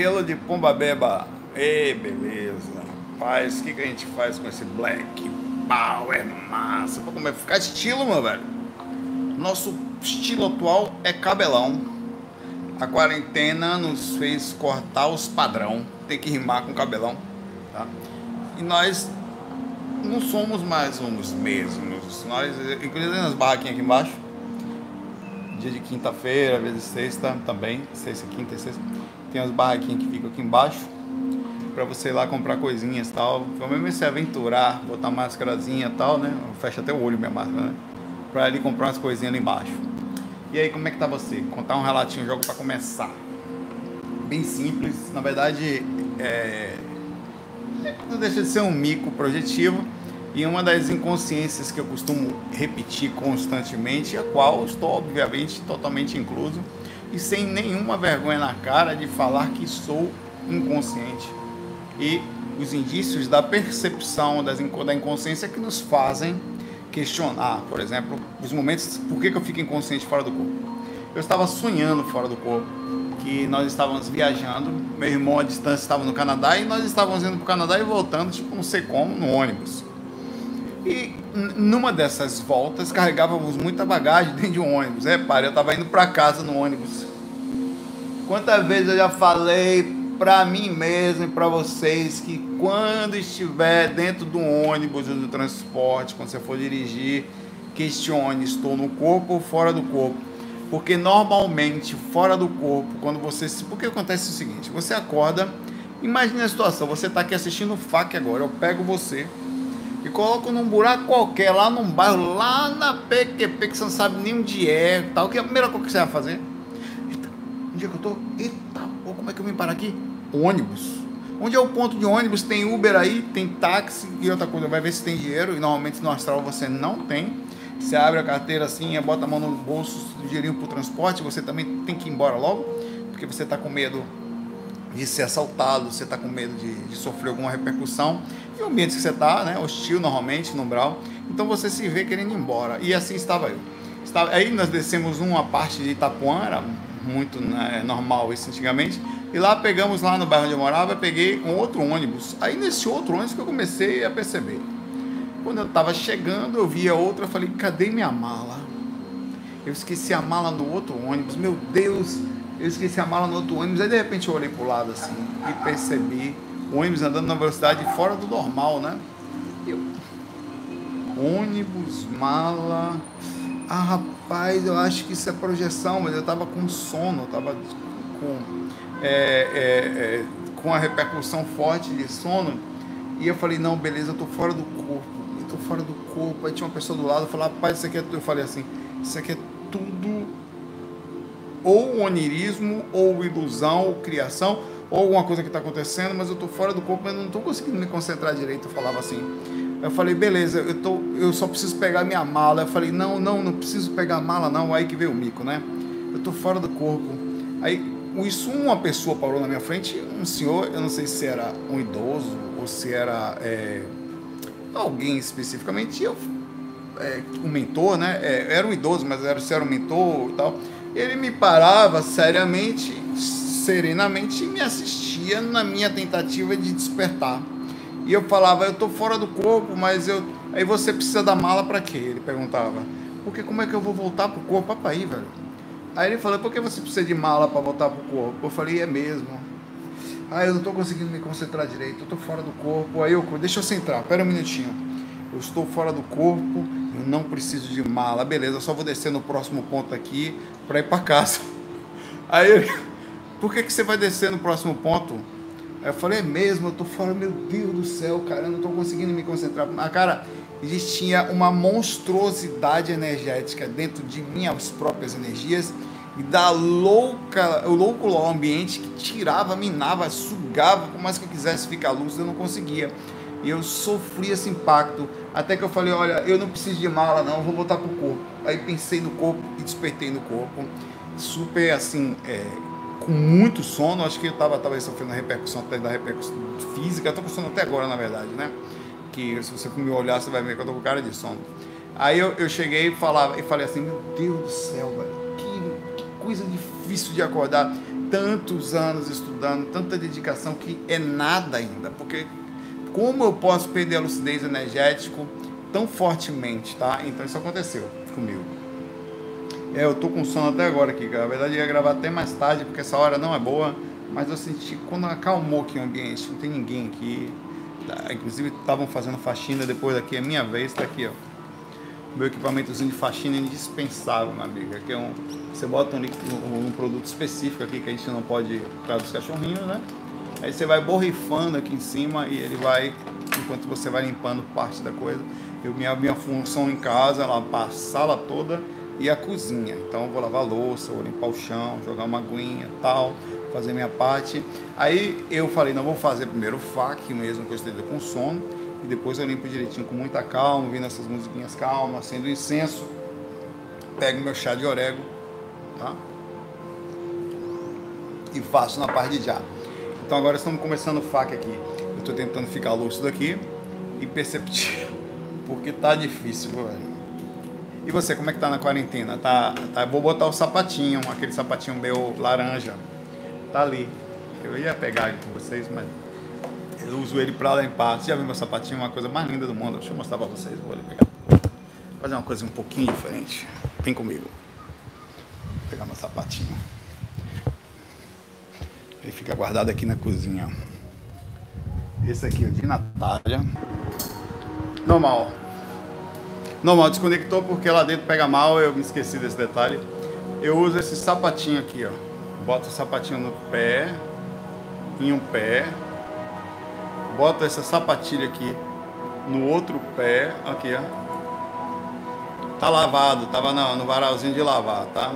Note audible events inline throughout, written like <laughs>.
Pelo de Pomba Beba. Ei, beleza. Rapaz, o que, que a gente faz com esse black power massa? Pra como é ficar estilo, meu velho. Nosso estilo atual é cabelão. A quarentena nos fez cortar os padrão. Tem que rimar com cabelão. Tá? E nós não somos mais uns mesmos. Nós, inclusive nas barraquinhas aqui embaixo, dia de quinta-feira, às vezes sexta também, sexta, quinta e sexta, tem as barraquinhas que ficam aqui embaixo para você ir lá comprar coisinhas e tal. Pelo menos se aventurar, botar máscarazinha e tal, né? Fecha até o olho minha máscara, né? Pra ir comprar umas coisinhas ali embaixo. E aí, como é que tá você? Contar um relatinho, jogo para começar. Bem simples, na verdade, é... não deixa de ser um mico projetivo e uma das inconsciências que eu costumo repetir constantemente, a qual estou obviamente totalmente incluso e sem nenhuma vergonha na cara de falar que sou inconsciente. E os indícios da percepção das, da inconsciência que nos fazem questionar, por exemplo, os momentos por que, que eu fico inconsciente fora do corpo. Eu estava sonhando fora do corpo, que nós estávamos viajando, meu irmão à distância estava no Canadá e nós estávamos indo para o Canadá e voltando, tipo, não sei como, no ônibus. E numa dessas voltas carregávamos muita bagagem dentro de um ônibus. É, pai, eu estava indo para casa no ônibus. Quantas vezes eu já falei para mim mesmo e para vocês que quando estiver dentro do ônibus ou do transporte, quando você for dirigir, questione: estou no corpo ou fora do corpo? Porque normalmente fora do corpo, quando você. Porque acontece o seguinte: você acorda, imagine a situação, você está aqui assistindo o FAC agora, eu pego você e coloco num buraco qualquer, lá num bairro, lá na PQP, que você não sabe nem onde é, tal, que é a primeira coisa que você vai fazer? Eita, onde é que eu tô? Eita, pô, como é que eu vim parar aqui? Ônibus. Onde é o ponto de ônibus? Tem Uber aí, tem táxi e outra coisa, vai ver se tem dinheiro, e normalmente no astral você não tem. Você abre a carteira assim, bota a mão no bolso, dinheirinho para o transporte, você também tem que ir embora logo, porque você está com medo de ser assaltado, você está com medo de, de, sofrer alguma repercussão. E o ambiente que você está, né, hostil normalmente, no umbral, então você se vê querendo ir embora. E assim estava eu. Estava, aí nós descemos uma parte de Itapuã, era muito né, normal isso antigamente, e lá pegamos lá no bairro onde eu morava, peguei um outro ônibus. Aí nesse outro ônibus que eu comecei a perceber. Quando eu estava chegando, eu via outra, eu falei, cadê minha mala? Eu esqueci a mala no outro ônibus, meu Deus, eu esqueci a mala no outro ônibus, aí de repente eu olhei pro lado assim e percebi o ônibus andando na velocidade fora do normal, né? Eu, ônibus, mala. Ah, rapaz, eu acho que isso é projeção, mas eu tava com sono, eu tava com, é, é, é, com a repercussão forte de sono. E eu falei, não, beleza, eu tô fora do corpo, eu tô fora do corpo. Aí tinha uma pessoa do lado, falou, rapaz, isso aqui é tudo. Eu falei assim, isso aqui é tudo ou onirismo, ou ilusão, ou criação, ou alguma coisa que está acontecendo, mas eu estou fora do corpo, mas não estou conseguindo me concentrar direito. Eu falava assim. Eu falei, beleza, eu, tô, eu só preciso pegar minha mala. Eu falei, não, não, não preciso pegar a mala, não. Aí que veio o mico, né? Eu estou fora do corpo. Aí, isso, uma pessoa parou na minha frente, um senhor, eu não sei se era um idoso ou se era é, alguém especificamente, eu, é, um mentor, né? É, era um idoso, mas era, se era um mentor e tal ele me parava seriamente, serenamente e me assistia na minha tentativa de despertar. E eu falava, eu estou fora do corpo, mas eu. Aí você precisa da mala para quê? Ele perguntava. Porque como é que eu vou voltar pro corpo? Papai, velho. Aí ele falou, por que você precisa de mala para voltar pro corpo? Eu falei, é mesmo. Ah, eu não estou conseguindo me concentrar direito, eu estou fora do corpo. Aí eu, deixa eu centrar, pera um minutinho. Eu estou fora do corpo, eu não preciso de mala. Beleza, só vou descer no próximo ponto aqui para ir para casa. <laughs> Aí ele, por que, que você vai descer no próximo ponto? Eu falei, é mesmo, eu tô fora, meu Deus do céu, cara, eu não tô conseguindo me concentrar. Mas, cara, existia uma monstruosidade energética dentro de minhas próprias energias e da louca, o louco ambiente que tirava, minava, sugava, por mais que eu quisesse ficar lúcido, eu não conseguia. E eu sofri esse impacto. Até que eu falei, olha, eu não preciso de mala não, vou voltar pro corpo. Aí pensei no corpo e despertei no corpo. Super assim, é, com muito sono. Acho que eu tava talvez sofrendo a repercussão até da repercussão física. Eu tô com sono até agora, na verdade, né? Que se você me olhar, você vai ver que eu tô com cara de sono. Aí eu, eu cheguei e, falava, e falei assim, meu Deus do céu, velho, que, que coisa difícil de acordar. tantos anos estudando, tanta dedicação que é nada ainda, porque como eu posso perder a lucidez energética tão fortemente, tá? Então isso aconteceu comigo. É, eu tô com sono até agora aqui, cara. Na verdade eu ia gravar até mais tarde, porque essa hora não é boa, mas eu senti quando acalmou aqui o ambiente, não tem ninguém aqui. Tá? Inclusive estavam fazendo faxina depois daqui, é minha vez, tá aqui, ó. Meu equipamentozinho de faxina é indispensável, minha amiga. É um, você bota um, um, um produto específico aqui que a gente não pode por causa dos cachorrinhos, né? Aí você vai borrifando aqui em cima e ele vai, enquanto você vai limpando parte da coisa. Eu, minha, minha função em casa é lavar a sala toda e a cozinha. Então vou lavar louça, vou limpar o chão, jogar uma aguinha tal, fazer minha parte. Aí eu falei, não vou fazer primeiro o FAC mesmo, que eu esteja com sono, e depois eu limpo direitinho com muita calma, ouvindo essas musiquinhas calmas, acendo incenso, pego meu chá de orégano, tá? E faço na parte de já. Então agora estamos começando o FAQ aqui. Eu estou tentando ficar lúcido aqui e perceptivo, <laughs> porque tá difícil, velho. E você, como é que tá na quarentena? Tá, tá, vou botar o sapatinho, aquele sapatinho meu laranja. Tá ali. Eu ia pegar ele com vocês, mas eu uso ele para limpar. Você já viu meu sapatinho? Uma coisa mais linda do mundo. Deixa eu mostrar para vocês. Vou ali pegar. Fazer uma coisa um pouquinho diferente. Vem comigo. Vou pegar meu sapatinho. Ele fica guardado aqui na cozinha. Esse aqui é de Natália. Normal. Normal, desconectou porque lá dentro pega mal, eu me esqueci desse detalhe. Eu uso esse sapatinho aqui, ó. Boto o sapatinho no pé, em um pé. Boto essa sapatilha aqui no outro pé, aqui, ó. Tá lavado, tava no, no varalzinho de lavar, tá?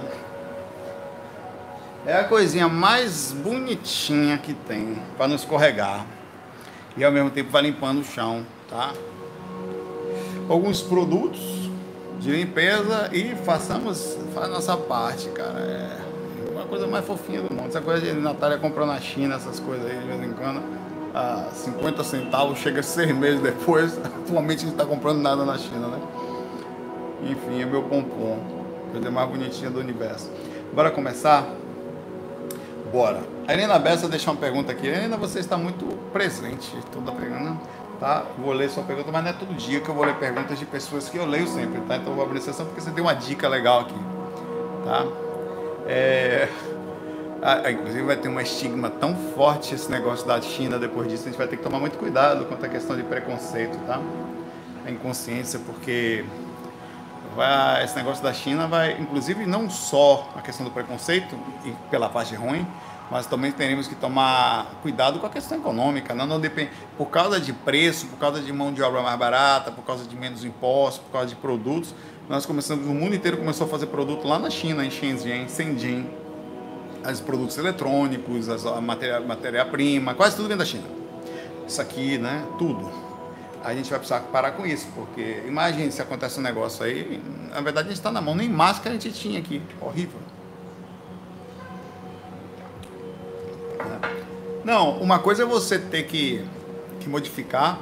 É a coisinha mais bonitinha que tem para não escorregar. E ao mesmo tempo vai limpando o chão, tá? Alguns produtos de limpeza e façamos a nossa parte, cara. É uma coisa mais fofinha do mundo. Essa coisa de Natália comprou na China, essas coisas aí de vez em quando. A 50 centavos, chega seis meses depois. <laughs> Atualmente a gente está comprando nada na China, né? Enfim, é meu pompom. Coisa mais bonitinha do universo. Bora começar? Bora. A Helena Bessa deixou uma pergunta aqui. Helena, você está muito presente. Toda pergunta, tá? Vou ler sua pergunta, mas não é todo dia que eu vou ler perguntas de pessoas que eu leio sempre, tá? Então vou abrir sessão porque você deu uma dica legal aqui, tá? É... Ah, inclusive vai ter um estigma tão forte esse negócio da China depois disso, a gente vai ter que tomar muito cuidado quanto à questão de preconceito, tá? A inconsciência, porque vai, esse negócio da China vai, inclusive, não só a questão do preconceito e pela parte ruim, mas também teremos que tomar cuidado com a questão econômica, não, não depende, por causa de preço, por causa de mão de obra mais barata, por causa de menos impostos, por causa de produtos, nós começamos, o mundo inteiro começou a fazer produto lá na China, em Shenzhen, Shenzhen, os produtos eletrônicos, a matéria-prima, matéria quase tudo vem da China. Isso aqui, né, tudo a gente vai precisar parar com isso, porque imagine se acontece um negócio aí, na verdade a gente está na mão, nem máscara a gente tinha aqui, horrível. Não, uma coisa é você ter que, que modificar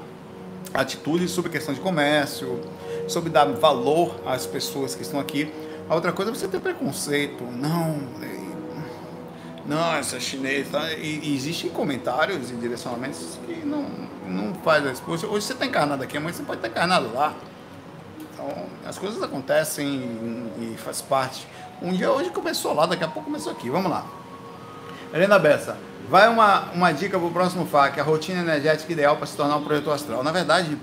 atitudes sobre questão de comércio, sobre dar valor às pessoas que estão aqui. A outra coisa é você ter preconceito. Não, não, essa chinês. Tá? E, e existem comentários e direcionamentos que não, não faz a esposa. Hoje você está encarnado aqui, amanhã você pode estar encarnado lá. Então, as coisas acontecem e, e faz parte. Um dia hoje começou lá, daqui a pouco começou aqui. Vamos lá. Helena Bessa, vai uma, uma dica para o próximo FAQ, a rotina energética ideal para se tornar um projetor astral. Na verdade,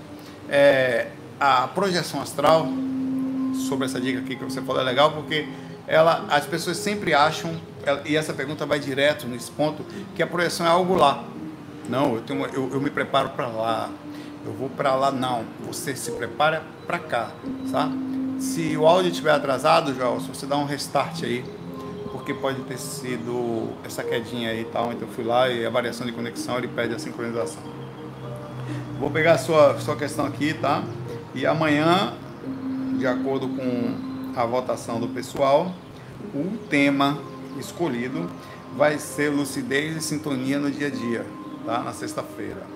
é, a projeção astral, sobre essa dica aqui que você falou, é legal porque ela, as pessoas sempre acham, e essa pergunta vai direto nesse ponto, que a projeção é algo lá. Não, eu, tenho, eu, eu me preparo para lá, eu vou para lá. Não, você se prepara para cá, tá? Se o áudio estiver atrasado, Joel, se você dá um restart aí, porque pode ter sido essa quedinha aí e tal, então eu fui lá e a variação de conexão ele pede a sincronização. Vou pegar a sua, sua questão aqui, tá? E amanhã, de acordo com a votação do pessoal, o tema escolhido vai ser lucidez e sintonia no dia a dia, tá? na sexta-feira.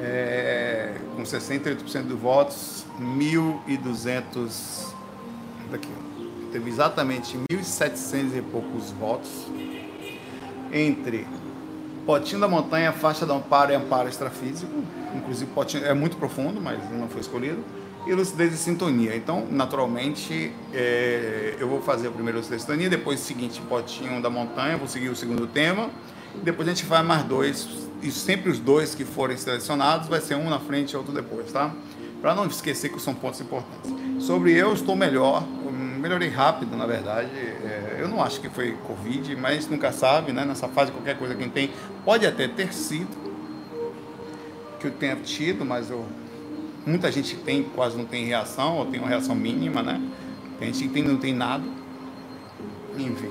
É, com 68% dos votos, 1.200. Daqui, teve exatamente 1.700 e poucos votos. entre Potinho da Montanha, Faixa da Amparo e Amparo Extrafísico. Inclusive, Potinho é muito profundo, mas não foi escolhido. E Lucidez e Sintonia. Então, naturalmente, é, eu vou fazer o primeiro Lucidez e Sintonia, depois o seguinte, Potinho da Montanha, vou seguir o segundo tema. Depois a gente faz mais dois, e sempre os dois que forem selecionados, vai ser um na frente e outro depois, tá? Para não esquecer que são pontos importantes. Sobre eu, estou melhor, melhorei rápido, na verdade. É, eu não acho que foi Covid, mas nunca sabe, né? Nessa fase, qualquer coisa que tem, pode até ter sido que eu tenha tido, mas eu, muita gente tem, quase não tem reação, ou tem uma reação mínima, né? Tem gente que tem, não tem nada. Enfim.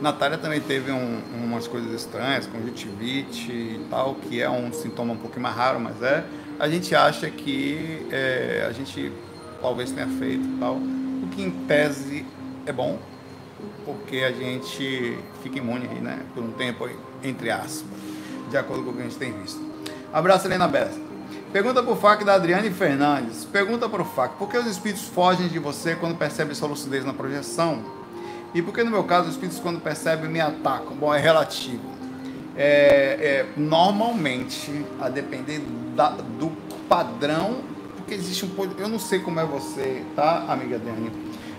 Natália também teve um, umas coisas estranhas, conjuntivite e tal, que é um sintoma um pouco mais raro, mas é. A gente acha que é, a gente talvez tenha feito e tal o que em tese é bom, porque a gente fica imune né, por um tempo, entre aspas, de acordo com o que a gente tem visto. Abraço, Helena Bessa. Pergunta para o FAC da Adriane Fernandes. Pergunta para o FAC, por que os espíritos fogem de você quando percebem sua lucidez na projeção? E por que no meu caso os espíritos quando percebem me atacam? Bom, é relativo. É, é, normalmente, a depender da, do padrão porque existe um. Eu não sei como é você, tá, amiga Dani?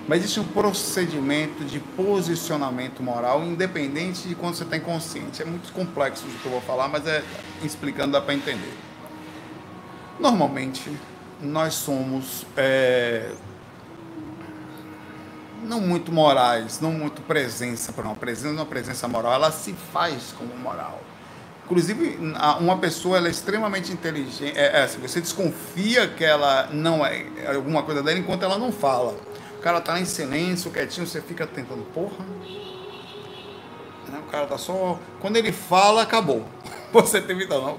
Mas existe um procedimento de posicionamento moral independente de quando você está inconsciente. É muito complexo o que eu vou falar, mas é explicando dá para entender. Normalmente, nós somos é, não muito morais, não muito presença para uma presença, uma presença moral, ela se faz como moral. Inclusive, uma pessoa ela é extremamente inteligente. É, é, você desconfia que ela não é, é alguma coisa dela enquanto ela não fala. O cara tá lá em silêncio, quietinho, você fica tentando, porra. Né, o cara tá só. Quando ele fala, acabou. <laughs> Você teve não.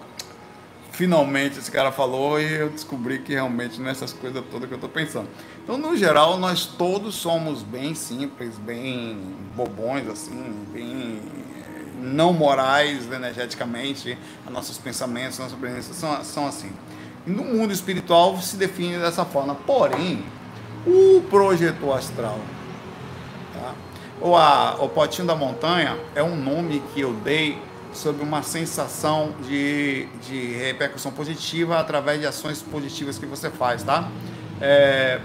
Finalmente esse cara falou e eu descobri que realmente nessas coisas todas que eu tô pensando. Então, no geral, nós todos somos bem simples, bem bobões, assim, bem não morais energeticamente, nossos pensamentos, nossa presença são, são assim. No mundo espiritual se define dessa forma. Porém, o projetor astral, tá? ou a, o potinho da montanha, é um nome que eu dei sobre uma sensação de, de repercussão positiva através de ações positivas que você faz, tá? É,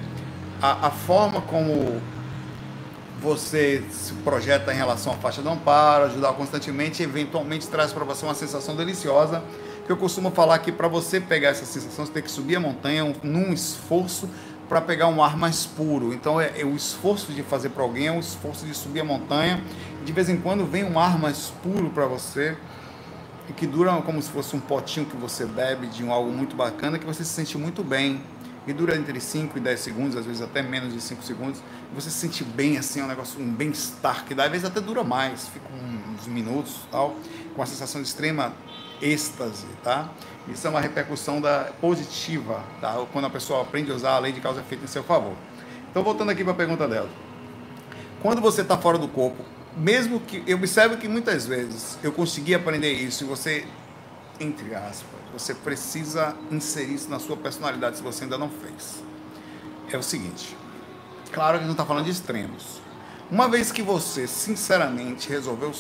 a, a forma como você se projeta em relação à faixa do amparo, ajudar constantemente, eventualmente traz para você uma sensação deliciosa. Que eu costumo falar que para você pegar essa sensação, você tem que subir a montanha num esforço para pegar um ar mais puro. Então, é, é o esforço de fazer para alguém, é o esforço de subir a montanha. De vez em quando vem um ar mais puro para você, e que dura como se fosse um potinho que você bebe de um algo muito bacana, que você se sente muito bem e dura entre 5 e 10 segundos, às vezes até menos de 5 segundos. Você se sente bem assim, é um negócio, um bem-estar, que dá, às vezes até dura mais, fica uns minutos tal, com a sensação de extrema êxtase, tá? Isso é uma repercussão da positiva, tá? Quando a pessoa aprende a usar a lei de causa e efeito em seu favor. Então, voltando aqui para a pergunta dela. Quando você está fora do corpo, mesmo que. Eu observo que muitas vezes eu consegui aprender isso e você, entre aspas, você precisa inserir isso na sua personalidade se você ainda não fez. É o seguinte: claro que não está falando de extremos. Uma vez que você, sinceramente, resolveu,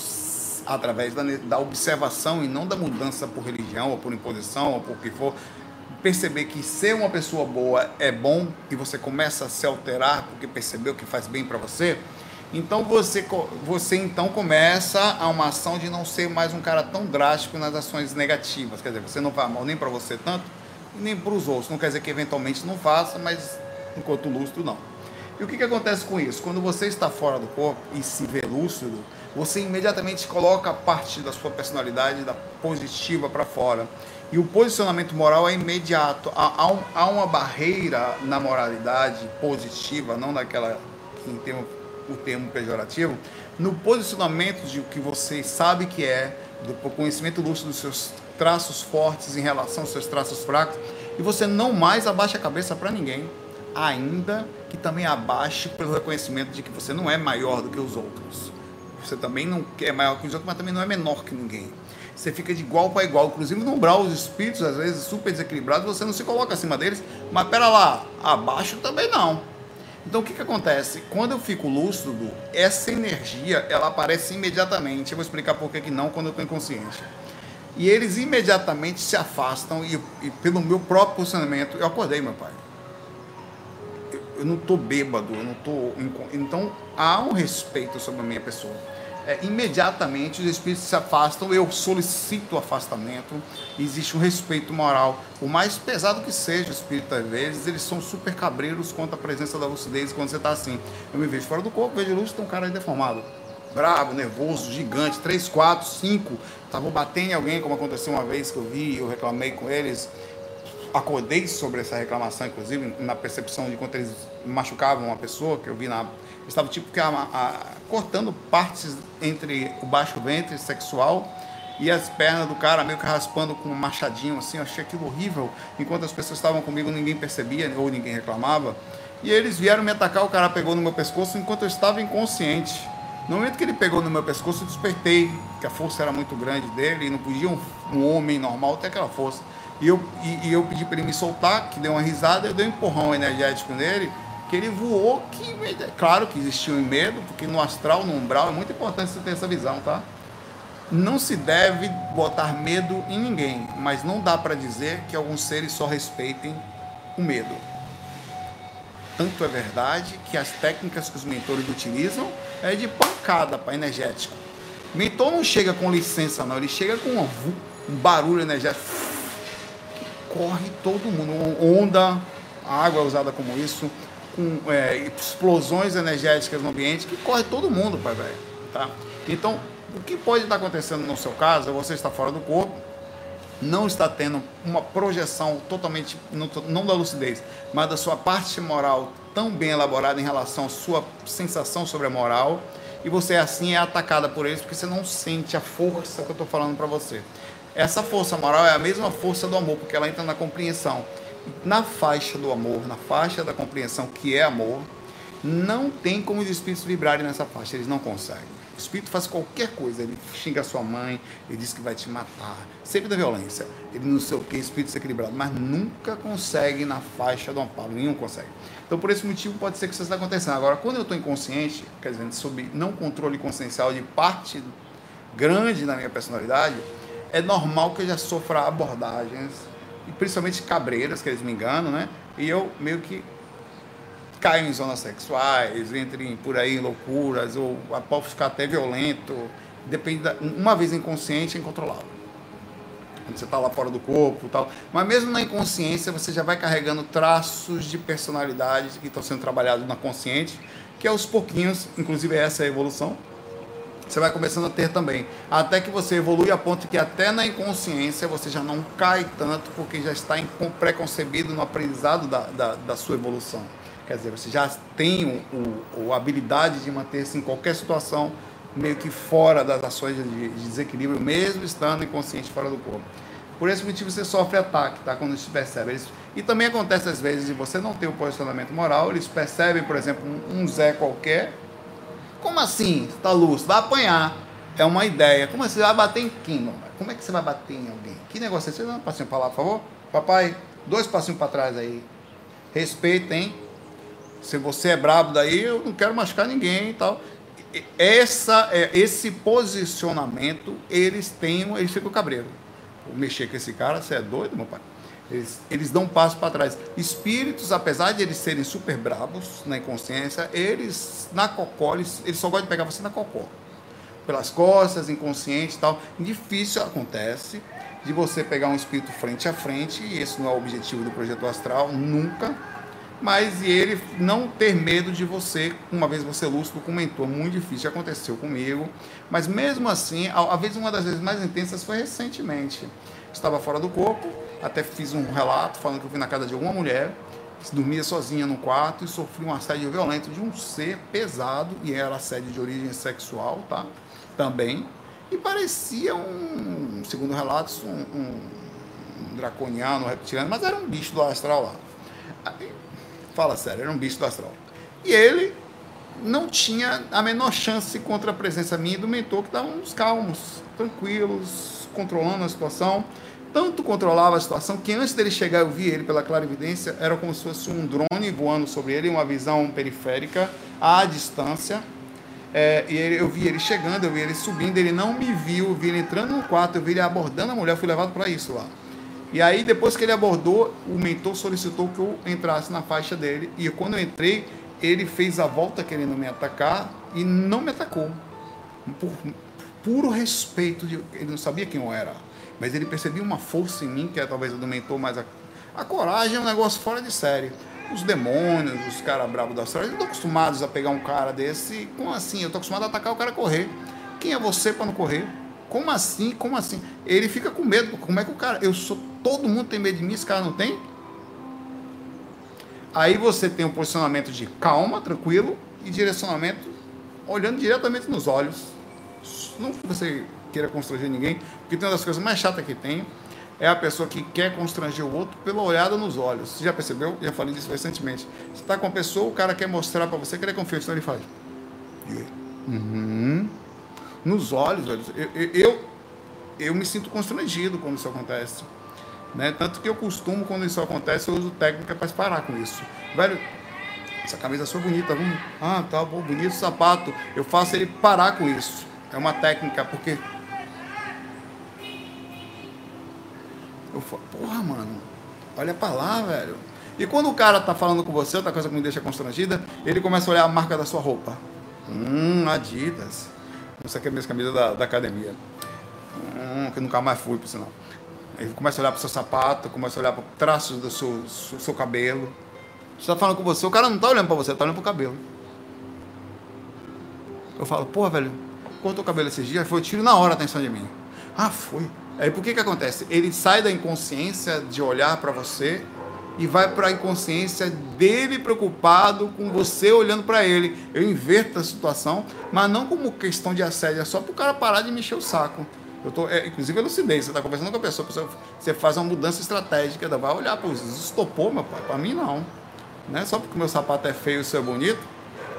através da, da observação e não da mudança por religião ou por imposição ou por que for, perceber que ser uma pessoa boa é bom e você começa a se alterar porque percebeu que faz bem para você, então você, você então começa a uma ação de não ser mais um cara tão drástico nas ações negativas. Quer dizer, você não vai mal nem para você tanto, nem para os outros. Não quer dizer que eventualmente não faça, mas enquanto lúcido, não. E o que, que acontece com isso? Quando você está fora do corpo e se vê lúcido, você imediatamente coloca parte da sua personalidade da positiva para fora. E o posicionamento moral é imediato. Há, há, há uma barreira na moralidade positiva, não naquela em termos o termo pejorativo, no posicionamento de o que você sabe que é, do conhecimento lúcido dos seus traços fortes em relação aos seus traços fracos, e você não mais abaixa a cabeça para ninguém, ainda que também abaixe pelo reconhecimento de que você não é maior do que os outros. Você também não é maior que os outros, mas também não é menor que ninguém. Você fica de igual para igual. Inclusive no umbral, os espíritos, às vezes super desequilibrados, você não se coloca acima deles, mas pera lá, abaixo também não Então o que, que acontece? Quando eu fico lúcido, essa energia ela aparece imediatamente. Eu vou explicar por que, que não quando eu estou inconsciente. E eles imediatamente se afastam e, e, pelo meu próprio posicionamento, eu acordei, meu pai. Eu, eu não estou bêbado, eu não estou. Então há um respeito sobre a minha pessoa é, imediatamente os espíritos se afastam, eu solicito o afastamento, existe um respeito moral. O mais pesado que seja o espírito, às vezes, eles são super cabreiros quanto à presença da lucidez quando você está assim. Eu me vejo fora do corpo, vejo luz, tem um cara aí deformado. Bravo, nervoso, gigante, 3, 4, 5. Estavam batendo em alguém, como aconteceu uma vez que eu vi, eu reclamei com eles. Acordei sobre essa reclamação, inclusive, na percepção de quanto eles machucavam uma pessoa, que eu vi na estava tipo que a, a, cortando partes entre o baixo ventre sexual e as pernas do cara meio que raspando com um machadinho assim. Eu achei aquilo horrível. Enquanto as pessoas estavam comigo, ninguém percebia ou ninguém reclamava. E eles vieram me atacar, o cara pegou no meu pescoço enquanto eu estava inconsciente. No momento que ele pegou no meu pescoço, eu despertei, que a força era muito grande dele e não podia um, um homem normal ter aquela força. E eu, e, e eu pedi para ele me soltar, que deu uma risada, eu dei um empurrão energético nele que ele voou, que claro que existiu medo, porque no astral, no umbral, é muito importante você ter essa visão, tá? Não se deve botar medo em ninguém, mas não dá para dizer que alguns seres só respeitem o medo. Tanto é verdade que as técnicas que os mentores utilizam é de pancada para energético. O mentor não chega com licença, não, ele chega com um, um barulho energético que corre todo mundo. Onda, a água é usada como isso, com é, explosões energéticas no ambiente que corre todo mundo, pai velho. Tá? Então, o que pode estar acontecendo no seu caso é você está fora do corpo, não está tendo uma projeção totalmente, não da lucidez, mas da sua parte moral tão bem elaborada em relação à sua sensação sobre a moral, e você assim é atacada por eles porque você não sente a força que eu estou falando para você. Essa força moral é a mesma força do amor, porque ela entra na compreensão na faixa do amor, na faixa da compreensão que é amor, não tem como os espíritos vibrarem nessa faixa, eles não conseguem. O espírito faz qualquer coisa, ele xinga sua mãe, ele diz que vai te matar, sempre da violência, ele não sei o que, espírito desequilibrado, mas nunca consegue na faixa do amparo, nenhum consegue. Então, por esse motivo, pode ser que isso esteja acontecendo. Agora, quando eu estou inconsciente, quer dizer, sob não controle consciencial de parte grande da minha personalidade, é normal que eu já sofra abordagens principalmente cabreiras, que eles me enganam, né? E eu meio que caio em zonas sexuais, entre por aí em loucuras, ou posso ficar até violento, depende da, uma vez inconsciente é incontrolável. Quando você está lá fora do corpo tal. Mas mesmo na inconsciência, você já vai carregando traços de personalidade que estão sendo trabalhados na consciente, que aos pouquinhos, inclusive essa é a evolução, você vai começando a ter também. Até que você evolui a ponto que até na inconsciência você já não cai tanto, porque já está pré-concebido no aprendizado da, da, da, sua evolução. Quer dizer, você já tem o, o, a habilidade de manter-se em qualquer situação meio que fora das ações de, de desequilíbrio, mesmo estando inconsciente fora do corpo. Por esse motivo você sofre ataque, tá? Quando se percebe. Eles, e também acontece às vezes de você não ter o posicionamento moral, eles percebem, por exemplo, um, um Zé qualquer, como assim? Está luz? Vai apanhar. É uma ideia. Como assim? Vai bater em quem? Como é que você vai bater em alguém? Que negócio é esse? Dá um passinho para lá, por favor? Papai, dois passinhos para trás aí. Respeita, hein? Se você é brabo daí, eu não quero machucar ninguém e tal. Essa, é, esse posicionamento, eles têm, eles ficam cabreiro. Mexer com esse cara, você é doido, meu pai? Eles, eles dão um passo para trás. Espíritos, apesar de eles serem super bravos na inconsciência, eles, na cocó, eles, eles só gostam de pegar você na cocó. Pelas costas, inconsciente e tal. Difícil acontece de você pegar um espírito frente a frente, e esse não é o objetivo do projeto astral, nunca. Mas e ele não ter medo de você, uma vez você lúcido comentou, muito difícil, aconteceu comigo. Mas mesmo assim, a, a vez uma das vezes mais intensas foi recentemente. Estava fora do corpo, até fiz um relato falando que eu fui na casa de alguma mulher, que dormia sozinha no quarto e sofri um assédio violento de um ser pesado, e era assédio de origem sexual, tá? Também. E parecia um, segundo relatos, um, um, um draconiano, um reptiliano, mas era um bicho do astral lá. Aí, fala sério, era um bicho do astral. E ele não tinha a menor chance contra a presença minha e do mentor, que estavam calmos, tranquilos, controlando a situação tanto controlava a situação que antes dele chegar eu vi ele pela clarividência, era como se fosse um drone voando sobre ele, uma visão periférica à distância. É, e ele, eu vi ele chegando, eu vi ele subindo, ele não me viu, eu vi ele entrando no quarto, eu vi ele abordando a mulher, fui levado para isso lá. E aí, depois que ele abordou, o mentor solicitou que eu entrasse na faixa dele. E quando eu entrei, ele fez a volta querendo me atacar e não me atacou. Por puro respeito, de, ele não sabia quem eu era. Mas ele percebia uma força em mim, que é talvez a do mentor, mas a, a coragem é um negócio fora de série. Os demônios, os caras bravos da história, eles não estão acostumados a pegar um cara desse. Como assim? Eu estou acostumado a atacar o cara correr. Quem é você para não correr? Como assim? Como assim? Ele fica com medo. Como é que o cara. Eu sou. Todo mundo tem medo de mim, esse cara não tem? Aí você tem um posicionamento de calma, tranquilo, e direcionamento olhando diretamente nos olhos. Não você queira constranger ninguém, porque tem uma das coisas mais chatas que tem é a pessoa que quer constranger o outro pela olhada nos olhos. Você já percebeu? Já falei disso recentemente. Você está com a pessoa, o cara quer mostrar para você que ele é confiante, então ele faz. Uhum nos olhos, velho. Eu, eu, eu, me sinto constrangido quando isso acontece. Né? Tanto que eu costumo, quando isso acontece, eu uso técnica para parar com isso. Velho, essa camisa sua bonita, vamos. Ah, tá bom, bonito sapato. Eu faço ele parar com isso. É uma técnica, porque. Eu falo, porra, mano, olha pra lá, velho. E quando o cara tá falando com você, outra coisa que me deixa constrangida, ele começa a olhar a marca da sua roupa. Hum, Adidas. Isso aqui é a minha camisa da, da academia. Hum, que nunca mais fui, por sinal. Ele começa a olhar para seu sapato, começa a olhar para traços do seu, seu, seu cabelo. Está falando com você, o cara não está olhando para você, está olhando para o cabelo. Eu falo, porra, velho, cortou o cabelo esses dias, foi tiro na hora a atenção de mim. Ah, foi. Aí por que que acontece? Ele sai da inconsciência de olhar para você e vai para a inconsciência dele preocupado com você olhando para ele. Eu inverto a situação, mas não como questão de assédio, é só para o cara parar de mexer o saco. Eu tô, é, inclusive, lucidez. Você está conversando com a pessoa, você faz uma mudança estratégica, vai olhar para os estopou, meu pai. Para mim, não. Né? Só porque o meu sapato é feio e o seu é bonito.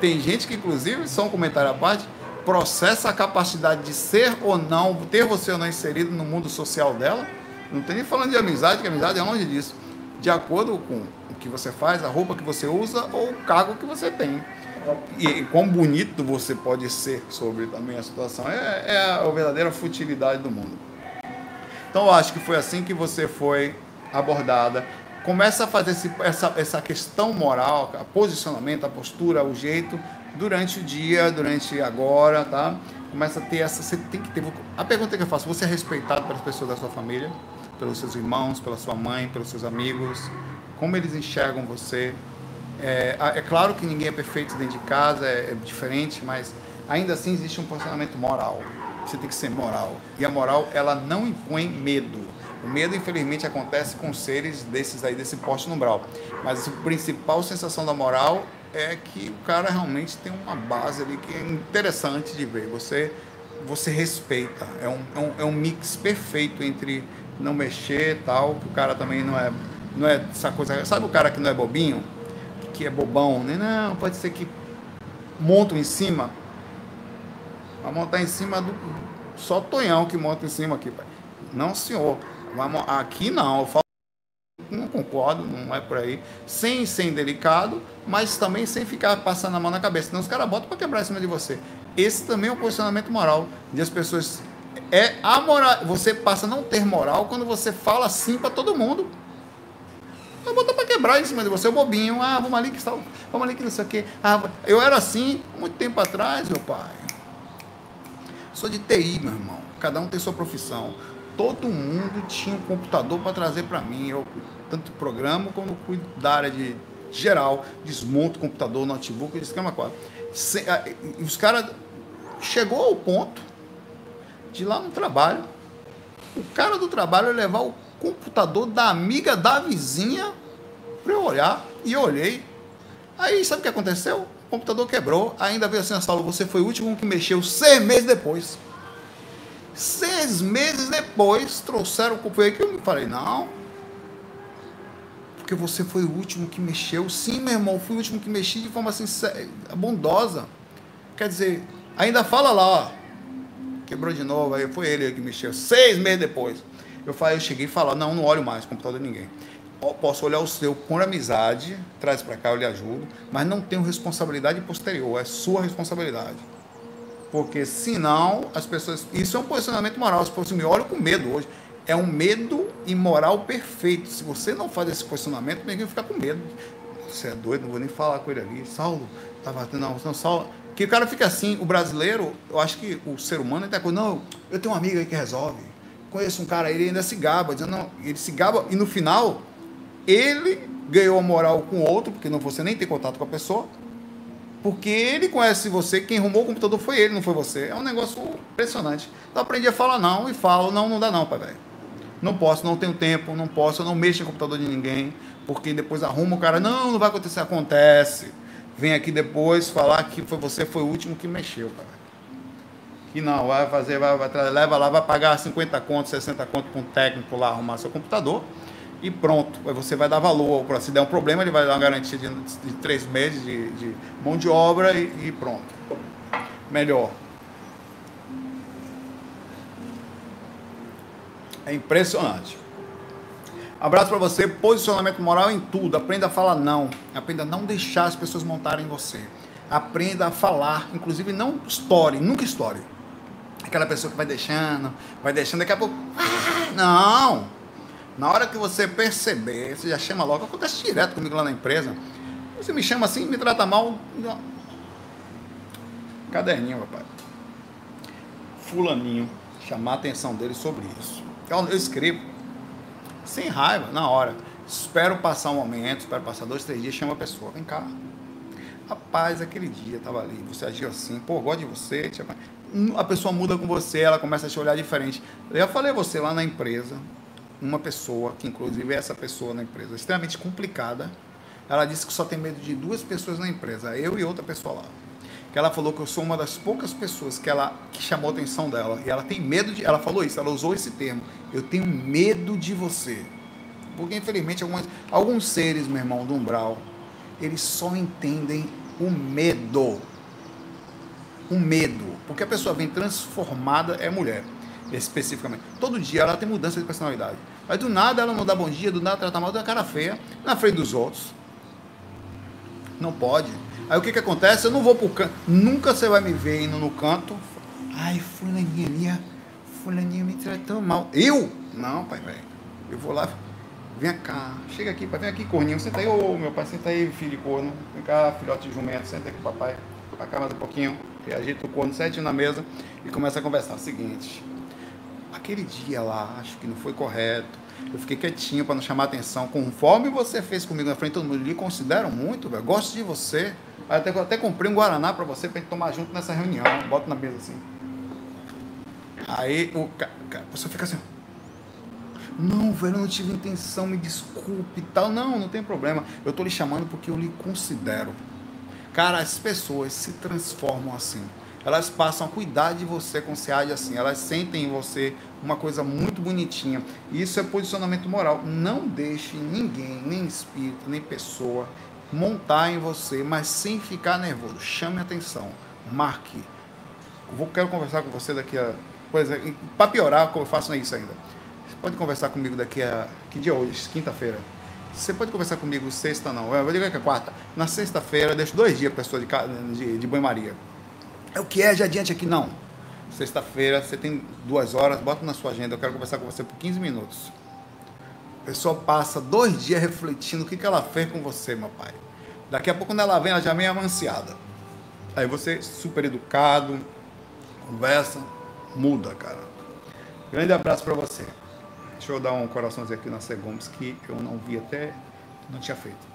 Tem gente que, inclusive, só um comentário à parte, processa a capacidade de ser ou não, ter você ou não inserido no mundo social dela. Não tem nem falando de amizade, que amizade é longe disso de acordo com o que você faz, a roupa que você usa ou o cargo que você tem. E, e quão bonito você pode ser sobre também a situação. É, é a verdadeira futilidade do mundo. Então eu acho que foi assim que você foi abordada. Começa a fazer esse, essa, essa questão moral, o posicionamento, a postura, o jeito, durante o dia, durante agora, tá? Começa a ter essa. Você tem que ter. A pergunta que eu faço: você é respeitado pelas pessoas da sua família? pelos seus irmãos, pela sua mãe, pelos seus amigos, como eles enxergam você. É, é claro que ninguém é perfeito dentro de casa, é, é diferente, mas ainda assim existe um posicionamento moral. Você tem que ser moral. E a moral, ela não impõe medo. O medo, infelizmente, acontece com seres desses aí, desse poste umbral. Mas a principal sensação da moral é que o cara realmente tem uma base ali que é interessante de ver. Você, você respeita. É um, é um, é um mix perfeito entre não mexer tal, que o cara também não é, não é essa coisa. Sabe o cara que não é bobinho? Que é bobão, né? Não, pode ser que montam em cima. Vai montar em cima do. Só Tonhão que monta em cima aqui, pai. Não, senhor. Aqui não. Não concordo, não é por aí. Sem ser delicado, mas também sem ficar passando a mão na cabeça. Senão os caras botam para quebrar em cima de você. Esse também é um posicionamento moral de as pessoas é a moral. Você passa a não ter moral quando você fala assim para todo mundo. Eu botar para quebrar em cima de você, o bobinho. Ah, vamos ali que está. Vamos ali que não sei o quê. Ah, eu era assim muito tempo atrás, meu pai. Sou de TI, meu irmão. Cada um tem sua profissão. Todo mundo tinha um computador para trazer para mim. Eu tanto programo como cuido da área de geral. Desmonto computador, notebook, esquema 4. Ah, os caras chegou ao ponto de lá no trabalho, o cara do trabalho levar o computador da amiga da vizinha para eu olhar. E eu olhei. Aí, sabe o que aconteceu? O computador quebrou. Ainda veio assim, Saulo, você foi o último que mexeu seis meses depois. Seis meses depois, trouxeram o computador. que eu me falei, não. Porque você foi o último que mexeu. Sim, meu irmão, fui o último que mexi de forma assim, bondosa. Quer dizer, ainda fala lá, ó quebrou de novo, aí foi ele que mexeu, seis meses depois. Eu falei, eu cheguei e falei, não, não olho mais o computador de ninguém. Posso olhar o seu por amizade, traz para cá, eu lhe ajudo, mas não tenho responsabilidade posterior, é sua responsabilidade. Porque senão as pessoas. Isso é um posicionamento moral. As pessoas me olham com medo hoje. É um medo imoral perfeito. Se você não faz esse posicionamento, ninguém fica com medo. Você é doido, não vou nem falar com ele ali. Saulo, tava. Não, não, Saulo. Que o cara fica assim, o brasileiro, eu acho que o ser humano até coisa, não, eu tenho um amigo aí que resolve. Conheço um cara, ele ainda se gaba, dizendo, não, ele se gaba, e no final, ele ganhou a moral com o outro, porque não você nem tem contato com a pessoa, porque ele conhece você, quem arrumou o computador foi ele, não foi você. É um negócio impressionante. Então aprendi a falar não e falo, não, não dá não, pai velho. Não posso, não tenho tempo, não posso, eu não mexo em computador de ninguém, porque depois arruma o cara, não, não vai acontecer, acontece vem aqui depois falar que foi você foi o último que mexeu, cara. Que não, vai fazer, vai, vai leva lá, vai pagar 50 contos, 60 contos para um técnico lá arrumar seu computador e pronto. Aí você vai dar valor. Se der um problema, ele vai dar uma garantia de, de três meses de, de, mão de obra e, e pronto. Melhor. É impressionante. Abraço para você. Posicionamento moral em tudo. Aprenda a falar não. Aprenda a não deixar as pessoas montarem em você. Aprenda a falar, inclusive não story, nunca story. Aquela pessoa que vai deixando, vai deixando, daqui a pouco. Ah, não! Na hora que você perceber, você já chama logo. Acontece direto comigo lá na empresa. Você me chama assim, me trata mal. Caderninho, papai. Fulaninho. Chamar a atenção dele sobre isso. Eu, eu escrevo sem raiva, na hora. Espero passar um momento, espero passar dois, três dias, chama a pessoa, vem cá. Rapaz, aquele dia tava ali, você agiu assim, pô, gosto de você. A pessoa muda com você, ela começa a te olhar diferente. Eu já falei você lá na empresa, uma pessoa, que inclusive é essa pessoa na empresa, extremamente complicada. Ela disse que só tem medo de duas pessoas na empresa, eu e outra pessoa lá que ela falou que eu sou uma das poucas pessoas que ela que chamou a atenção dela e ela tem medo de, ela falou isso, ela usou esse termo. Eu tenho medo de você. Porque infelizmente alguns, alguns seres, meu irmão, do umbral, eles só entendem o medo. O medo, porque a pessoa vem transformada é mulher, especificamente. Todo dia ela tem mudança de personalidade. Mas do nada ela não dá bom dia, do nada ela trata mal da cara feia na frente dos outros. Não pode. Aí o que que acontece? Eu não vou pro canto. Nunca você vai me ver indo no canto. Ai, fulaninha ali, fulaninha me tratou mal. Eu? Não, pai, velho. Eu vou lá. Vem cá. Chega aqui, pai. Vem aqui, corninho. Senta aí, ô meu pai. Senta aí, filho de corno. Vem cá, filhote de jumento. Senta aqui, papai. Pra cá mais um pouquinho. E o corno certinho na mesa e começa a conversar. seguinte. Aquele dia lá, acho que não foi correto eu fiquei quietinho para não chamar atenção. Conforme você fez comigo na frente, todo mundo lhe consideram muito, velho. Gosto de você. Até, até comprei um Guaraná para você para gente tomar junto nessa reunião. Bota na mesa assim. Aí o cara, você fica assim. Não, velho, eu não tive intenção, me desculpe e tal. Não, não tem problema. Eu tô lhe chamando porque eu lhe considero. Cara, as pessoas se transformam assim elas passam a cuidar de você quando você age assim. Elas sentem em você uma coisa muito bonitinha. Isso é posicionamento moral. Não deixe ninguém, nem espírito, nem pessoa montar em você, mas sem ficar nervoso. Chame atenção. Marque. Vou, quero conversar com você daqui a. Por exemplo, para piorar, eu faço isso ainda. Você pode conversar comigo daqui a. Que dia é hoje? Quinta-feira. Você pode conversar comigo sexta, não. Eu vou ligar que é quarta. Na sexta-feira, deixo dois dias para pessoa de, de, de banho-maria. É o que é, já adiante aqui, não. Sexta-feira, você tem duas horas, bota na sua agenda, eu quero conversar com você por 15 minutos. A pessoa passa dois dias refletindo o que, que ela fez com você, meu pai. Daqui a pouco, quando ela vem, ela já vem amanciada. Aí você, super educado, conversa, muda, cara. Grande abraço para você. Deixa eu dar um coraçãozinho aqui na Segomes que eu não vi até, não tinha feito.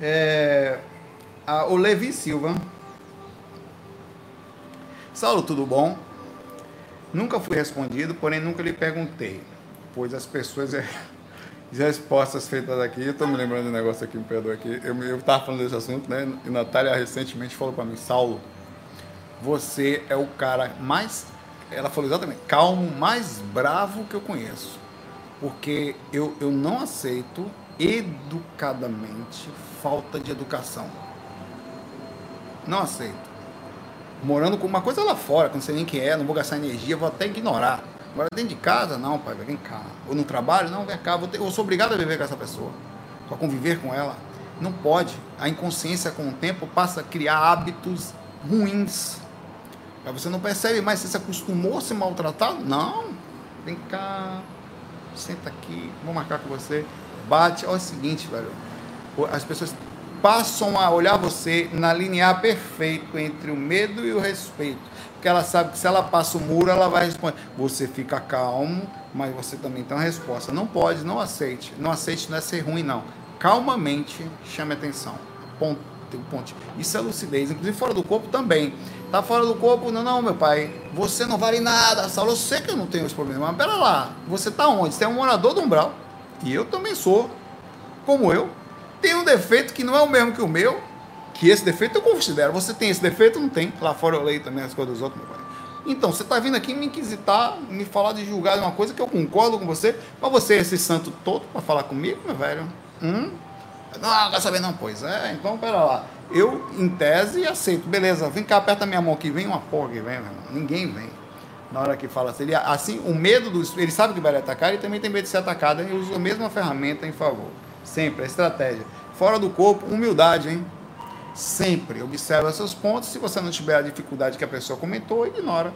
É, ah, o Levi Silva. Saulo, tudo bom? Nunca fui respondido, porém nunca lhe perguntei, pois as pessoas. É, <laughs> as respostas feitas aqui, eu estou me lembrando de um negócio aqui, um perdoa aqui. Eu estava falando desse assunto, né? E Natália recentemente falou para mim, Saulo, você é o cara mais. Ela falou exatamente, calmo, mais bravo que eu conheço. Porque eu, eu não aceito educadamente falta de educação. Não aceito. morando com uma coisa lá fora, que não sei nem quem é, não vou gastar energia, vou até ignorar. Agora dentro de casa, não, pai, vem cá. Ou no trabalho, não, vem cá, vou ter, eu sou obrigado a viver com essa pessoa, a conviver com ela. Não pode. A inconsciência com o tempo passa a criar hábitos ruins. Aí você não percebe mais, você se acostumou a se maltratar? Não. Vem cá, senta aqui, vou marcar com você. Bate. Olha o seguinte, velho. As pessoas passam a olhar você na linear perfeito entre o medo e o respeito. Porque ela sabe que se ela passa o muro, ela vai responder. Você fica calmo, mas você também tem uma resposta. Não pode, não aceite. Não aceite não é ser ruim, não. Calmamente chame atenção. Ponto. Ponto. Isso é lucidez. Inclusive fora do corpo também. Tá fora do corpo, não, não, meu pai. Você não vale nada, Saulo. Eu sei que eu não tenho esse problema. Mas pera lá. Você tá onde? Você é um morador do umbral. E eu também sou. Como eu tem um defeito que não é o mesmo que o meu, que esse defeito eu considero. Você tem esse defeito? Não tem. Lá fora eu leio também as coisas dos outros, meu pai. Então, você está vindo aqui me inquisitar, me falar de julgar de uma coisa que eu concordo com você, mas você é esse santo todo para falar comigo, meu velho? Hum? Não, quer saber não, pois é, então pera lá. Eu, em tese, aceito. Beleza, vem cá, aperta minha mão aqui, vem uma porra que vem, meu irmão. Ninguém vem. Na hora que fala assim, ele, assim, o medo dos. Ele sabe que vai atacar e também tem medo de ser atacado, ele usa a mesma ferramenta em favor. Sempre, a estratégia. Fora do corpo, humildade, hein? Sempre. Observa seus pontos. Se você não tiver a dificuldade que a pessoa comentou, ignora.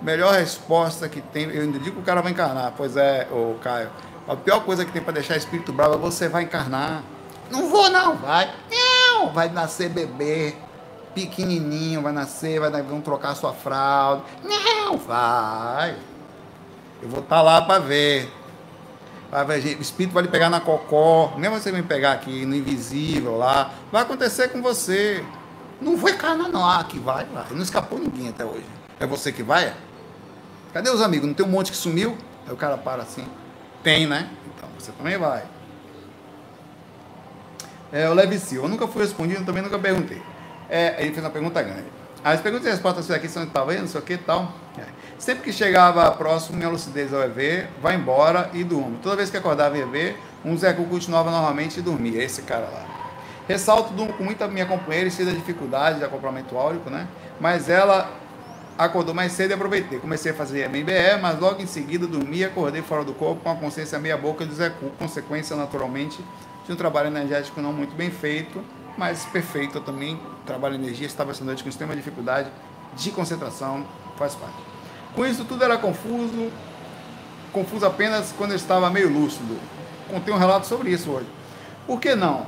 Melhor resposta que tem. Eu ainda digo que o cara vai encarnar. Pois é, ô Caio. A pior coisa que tem para deixar espírito bravo é você vai encarnar. Não vou, não. Vai. Não. Vai nascer bebê. Pequenininho, vai nascer, vai vão trocar sua fralda. Não, vai. Eu vou estar tá lá para ver o espírito vai lhe pegar na cocó, mesmo você me pegar aqui no invisível lá, vai acontecer com você. Não foi carna não, ah, que vai, vai. Não escapou ninguém até hoje. É você que vai? Cadê os amigos? Não tem um monte que sumiu? Aí o cara para assim. Tem, né? Então você também vai. É, o Levici, eu nunca fui respondido, também nunca perguntei. É, ele fez uma pergunta grande. As perguntas e respostas aqui são talvez, não sei o que tal. É. Sempre que chegava próximo, minha lucidez ao EV, vai embora e durmo. Toda vez que acordava em EV, um Zé Cu continuava normalmente e dormia. Esse cara lá. Ressalto durmo com muita minha companheira, cheia da dificuldade de acoplamento áurico, né? Mas ela acordou mais cedo e aproveitei. Comecei a fazer MBE, mas logo em seguida dormi e acordei fora do corpo com a consciência meia boca de Zé Cu, consequência naturalmente de um trabalho energético não muito bem feito mas perfeito. Também trabalho energia, estava noite com extrema dificuldade de concentração, faz parte. Com isso tudo era confuso, confuso apenas quando eu estava meio lúcido. Contei um relato sobre isso hoje. Por que não?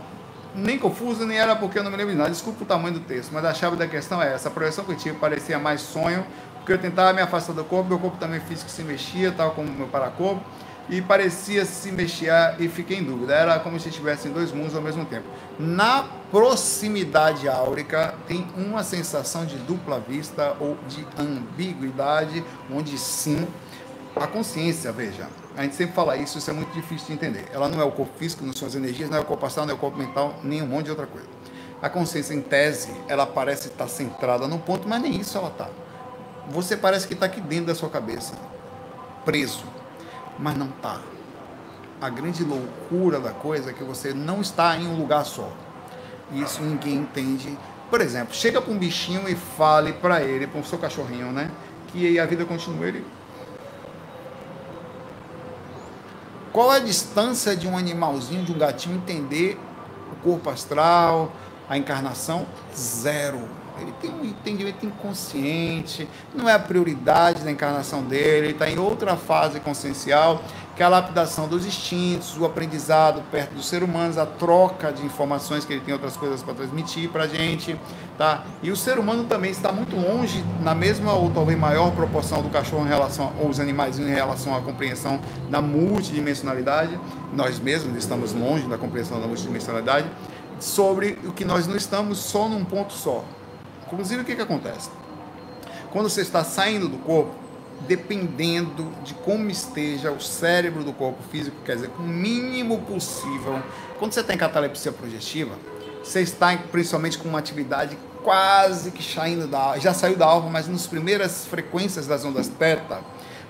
Nem confuso, nem era porque eu não me lembro de nada. Desculpa o tamanho do texto, mas a chave da questão é essa. A projeção que eu tive parecia mais sonho, porque eu tentava me afastar do corpo, meu corpo também físico se mexia, tal como meu paracorpo e parecia se mexer e fiquei em dúvida. Era como se estivesse em dois mundos ao mesmo tempo. Na proximidade áurica tem uma sensação de dupla vista ou de ambiguidade, onde sim a consciência, veja, a gente sempre fala isso, isso é muito difícil de entender. Ela não é o corpo físico, não são as energias, não é o corpo astral, não é o corpo mental, nem um monte de outra coisa. A consciência, em tese, ela parece estar centrada num ponto, mas nem isso ela está. Você parece que está aqui dentro da sua cabeça, preso mas não está. A grande loucura da coisa é que você não está em um lugar só. Isso ninguém entende. Por exemplo, chega para um bichinho e fale para ele, para o seu cachorrinho, né? Que a vida continua. Ele... Qual é a distância de um animalzinho, de um gatinho entender o corpo astral, a encarnação? Zero ele tem um entendimento inconsciente, não é a prioridade da encarnação dele, ele está em outra fase consciencial, que é a lapidação dos instintos, o aprendizado perto dos seres humanos, a troca de informações que ele tem outras coisas para transmitir para a gente. Tá? E o ser humano também está muito longe, na mesma ou talvez maior proporção do cachorro em relação aos animais em relação à compreensão da multidimensionalidade. Nós mesmos estamos longe da compreensão da multidimensionalidade sobre o que nós não estamos só num ponto só. Inclusive, o que, que acontece? Quando você está saindo do corpo, dependendo de como esteja o cérebro do corpo físico, quer dizer, o mínimo possível. Quando você tem catalepsia projetiva, você está principalmente com uma atividade quase que saindo da já saiu da alva, mas nas primeiras frequências das ondas teta,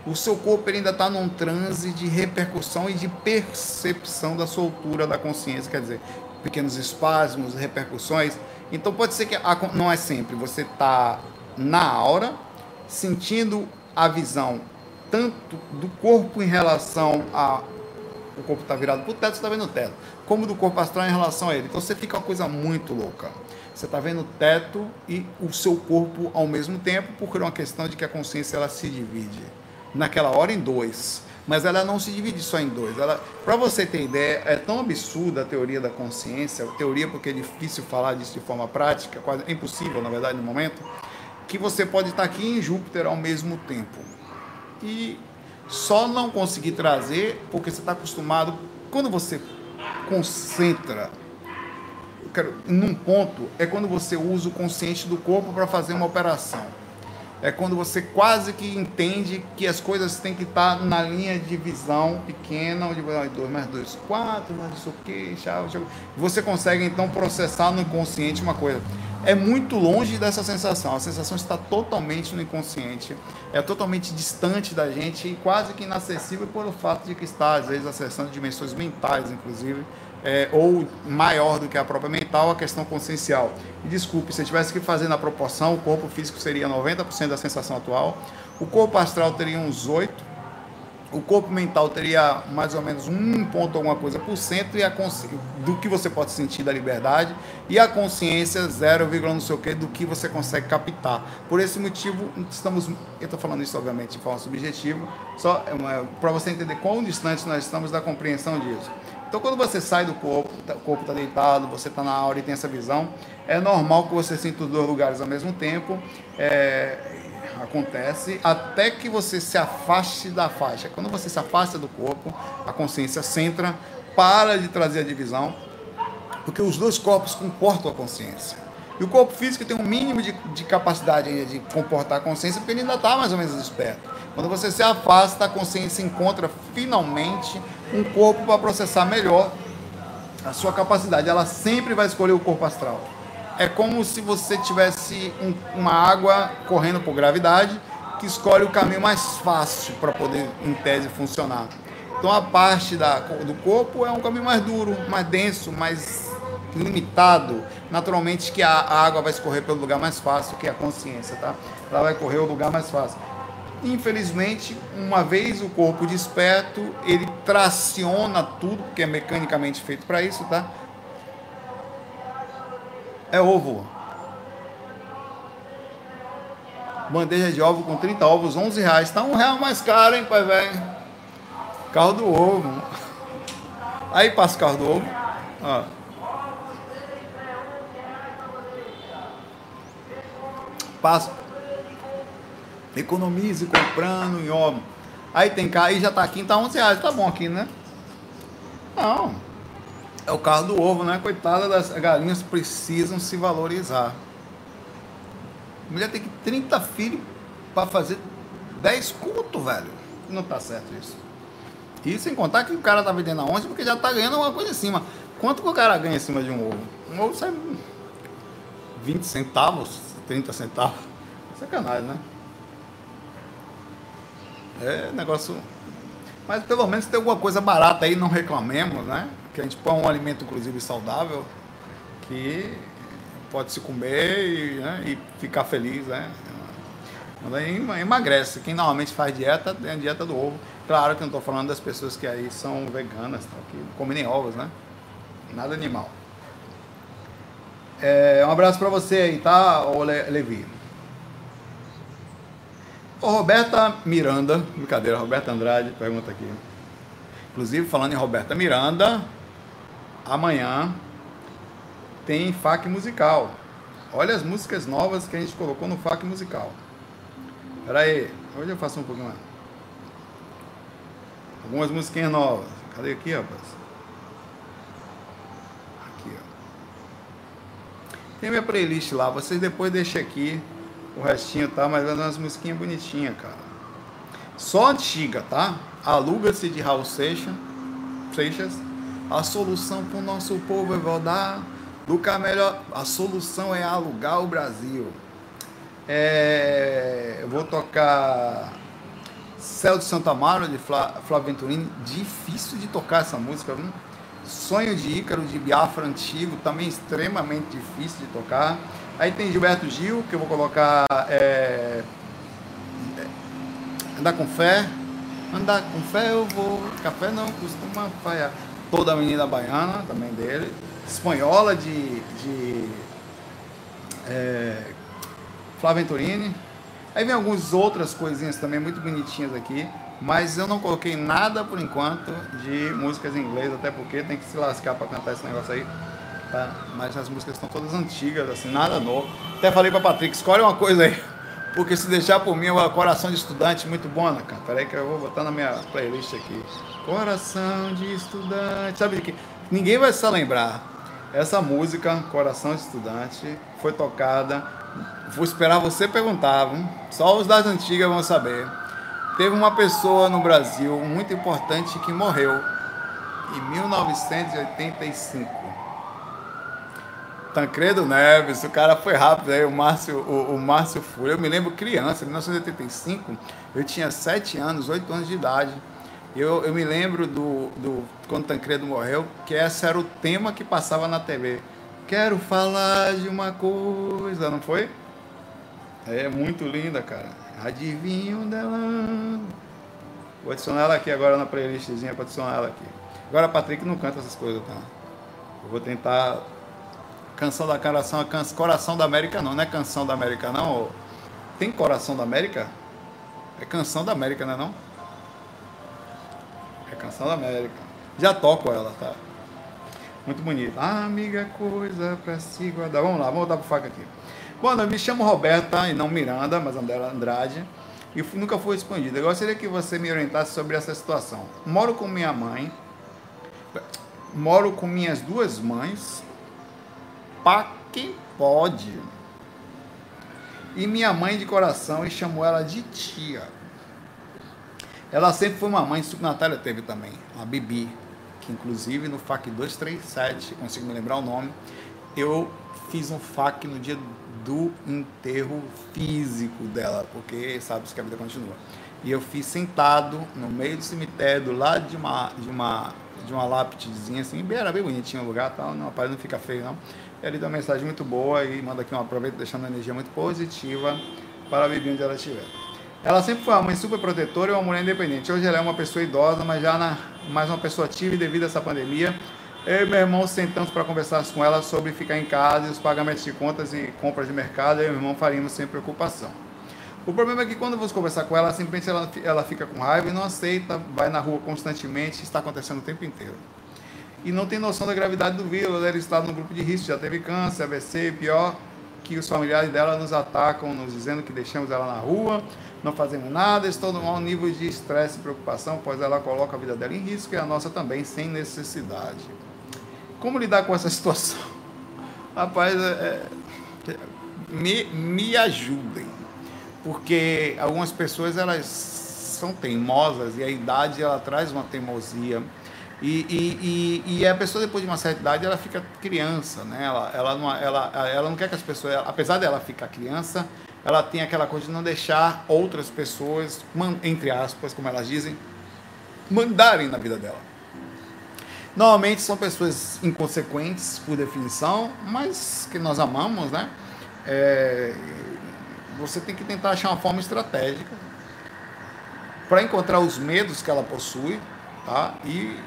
o seu corpo ainda está num transe de repercussão e de percepção da soltura da consciência, quer dizer, pequenos espasmos, repercussões. Então pode ser que não é sempre, você está na aura, sentindo a visão tanto do corpo em relação a o corpo está virado para o teto, você está vendo o teto, como do corpo astral em relação a ele. Então você fica uma coisa muito louca. Você está vendo o teto e o seu corpo ao mesmo tempo, porque é uma questão de que a consciência ela se divide naquela hora em dois. Mas ela não se divide só em dois. Para você ter ideia, é tão absurda a teoria da consciência, teoria porque é difícil falar disso de forma prática, quase é impossível, na verdade, no momento, que você pode estar aqui em Júpiter ao mesmo tempo. E só não conseguir trazer porque você está acostumado. Quando você concentra quero, num ponto, é quando você usa o consciente do corpo para fazer uma operação. É quando você quase que entende que as coisas têm que estar na linha de visão pequena, onde vai 2 mais 2, 4, mais não sei o que, você consegue então processar no inconsciente uma coisa. É muito longe dessa sensação. A sensação está totalmente no inconsciente, é totalmente distante da gente e quase que inacessível pelo fato de que está, às vezes, acessando dimensões mentais, inclusive, é, ou maior do que a própria mental, a questão consciencial. E desculpe, se eu tivesse que fazer na proporção, o corpo físico seria 90% da sensação atual, o corpo astral teria uns 8%, o corpo mental teria mais ou menos um ponto alguma coisa por cento e a do que você pode sentir da liberdade e a consciência 0, não sei o que do que você consegue captar. Por esse motivo, estamos, eu estou falando isso obviamente de forma subjetiva, só é para você entender quão distante nós estamos da compreensão disso. Então, quando você sai do corpo, tá, o corpo está deitado, você está na aura e tem essa visão, é normal que você sinta os dois lugares ao mesmo tempo. É, acontece até que você se afaste da faixa. Quando você se afasta do corpo, a consciência centra, para de trazer a divisão, porque os dois corpos comportam a consciência. E o corpo físico tem um mínimo de, de capacidade de comportar a consciência, porque ele ainda está mais ou menos esperto. Quando você se afasta, a consciência encontra finalmente um corpo para processar melhor a sua capacidade. Ela sempre vai escolher o corpo astral é como se você tivesse um, uma água correndo por gravidade que escolhe o caminho mais fácil para poder, em tese, funcionar. Então a parte da, do corpo é um caminho mais duro, mais denso, mais limitado. Naturalmente que a, a água vai escorrer pelo lugar mais fácil, que é a consciência, tá? Ela vai correr o lugar mais fácil. Infelizmente, uma vez o corpo desperto, ele traciona tudo, porque é mecanicamente feito para isso, tá? é ovo. Bandeja de ovo com 30 ovos, 11 reais. Tá um real mais caro, hein, pai velho? Carro do ovo. Aí passa o carro do ovo. Ó. Passa. Economize comprando em ovo. Aí tem cá, aí já tá aqui, tá 11 reais. Tá bom aqui, né? Não. É o caso do ovo, né? Coitada das galinhas precisam se valorizar. A mulher tem que 30 filhos para fazer 10 cultos, velho. Não tá certo isso. E sem contar que o cara tá vendendo a 11 porque já tá ganhando alguma coisa em cima. Quanto que o cara ganha em cima de um ovo? Um ovo sai 20 centavos, 30 centavos. Sacanagem, né? É negócio. Mas pelo menos tem alguma coisa barata aí, não reclamemos, né? que a gente põe um alimento, inclusive, saudável, que pode se comer e, né, e ficar feliz, né? Mas emagrece. Quem normalmente faz dieta, tem a dieta do ovo. Claro que não estou falando das pessoas que aí são veganas, tá? que comem nem ovos, né? Nada animal. É, um abraço para você aí, tá, Levi? Ô, Roberta Miranda, brincadeira, Roberta Andrade, pergunta aqui. Inclusive, falando em Roberta Miranda, amanhã tem FAQ musical. Olha as músicas novas que a gente colocou no FAQ musical. Pera aí, hoje eu faço um pouquinho mais. Algumas musiquinhas novas. Cadê aqui, rapaz? Aqui, ó. Tem minha playlist lá. Vocês depois deixem aqui o restinho, tá? Mas é umas musiquinhas bonitinhas, cara. Só antiga, tá? Aluga-se de Raul Seixas. A solução para o nosso povo é voltar do que a melhor. A solução é alugar o Brasil. É, eu vou tocar Céu de Santa Amaro, de Flávio Venturini. Difícil de tocar essa música, viu? Sonho de Ícaro, de Biafra Antigo, também extremamente difícil de tocar. Aí tem Gilberto Gil, que eu vou colocar. É, andar com fé. Andar com fé eu vou. Café não costuma falhar. Toda a menina baiana, também dele. Espanhola de. de é, Flávio Venturini. Aí vem algumas outras coisinhas também muito bonitinhas aqui. Mas eu não coloquei nada por enquanto de músicas em inglês, até porque tem que se lascar para cantar esse negócio aí. Tá? Mas as músicas estão todas antigas, assim, nada novo. Até falei pra Patrick, escolhe uma coisa aí. <laughs> Porque se deixar por mim, é Coração de Estudante muito bom, né, cara? Peraí que eu vou botar na minha playlist aqui. Coração de Estudante. Sabe de que? Ninguém vai se lembrar. Essa música, Coração de Estudante, foi tocada. Vou esperar você perguntar, viu? Só os das antigas vão saber. Teve uma pessoa no Brasil muito importante que morreu em 1985. Tancredo Neves, o cara foi rápido aí, o Márcio, o, o Márcio Fúria. Eu me lembro criança, em 1985, eu tinha 7 anos, 8 anos de idade. Eu, eu me lembro do, do quando Tancredo morreu, que esse era o tema que passava na TV. Quero falar de uma coisa, não foi? É muito linda, cara. Adivinho dela. Vou adicionar ela aqui agora na playlistzinha para adicionar ela aqui. Agora, Patrick não canta essas coisas, tá? Eu vou tentar Canção da Coração, can... Coração da América não, não é Canção da América não. Tem Coração da América? É Canção da América, não é não? É Canção da América. Já toco ela, tá? Muito bonita. Ah, amiga, coisa pra se guardar. Vamos lá, vamos voltar pro faca aqui. Bom, eu me chamo Roberta e não Miranda, mas André Andrade. E nunca fui respondido. Eu gostaria que você me orientasse sobre essa situação. Moro com minha mãe. Moro com minhas duas mães para quem pode. E minha mãe de coração e chamou ela de tia. Ela sempre foi uma mãe, Natália teve também, a Bibi, que inclusive no FAC 237, consigo me lembrar o nome, eu fiz um FAC no dia do enterro físico dela, porque sabe que a vida continua. E eu fiz sentado no meio do cemitério, do lado de uma, de uma, de uma lápidezinha assim, bem, era bem bonitinho o lugar, tal, não, não fica feio não. Ele dá uma mensagem muito boa e manda aqui um aproveito, deixando uma energia muito positiva para a Bibi onde ela estiver. Ela sempre foi uma mãe super protetora e uma mulher independente. Hoje ela é uma pessoa idosa, mas já na, mais uma pessoa ativa devido a essa pandemia, eu e meu irmão sentamos para conversar com ela sobre ficar em casa e os pagamentos de contas e compras de mercado, eu e meu irmão faríamos sem preocupação. O problema é que quando você conversar com ela, simplesmente ela, ela fica com raiva e não aceita, vai na rua constantemente, está acontecendo o tempo inteiro e não tem noção da gravidade do vírus. Ela está no grupo de risco, já teve câncer, AVC, pior que os familiares dela nos atacam, nos dizendo que deixamos ela na rua, não fazemos nada, estou no mau nível de estresse e preocupação, pois ela coloca a vida dela em risco e a nossa também, sem necessidade. Como lidar com essa <laughs> situação? Rapaz, é, é, me, me ajudem, porque algumas pessoas elas são teimosas e a idade ela traz uma teimosia e, e, e, e, a pessoa, depois de uma certa idade, ela fica criança, né? Ela, ela, não, ela, ela não quer que as pessoas, apesar dela ficar criança, ela tem aquela coisa de não deixar outras pessoas, entre aspas, como elas dizem, mandarem na vida dela. Normalmente são pessoas inconsequentes, por definição, mas que nós amamos, né? É, você tem que tentar achar uma forma estratégica para encontrar os medos que ela possui, tá? E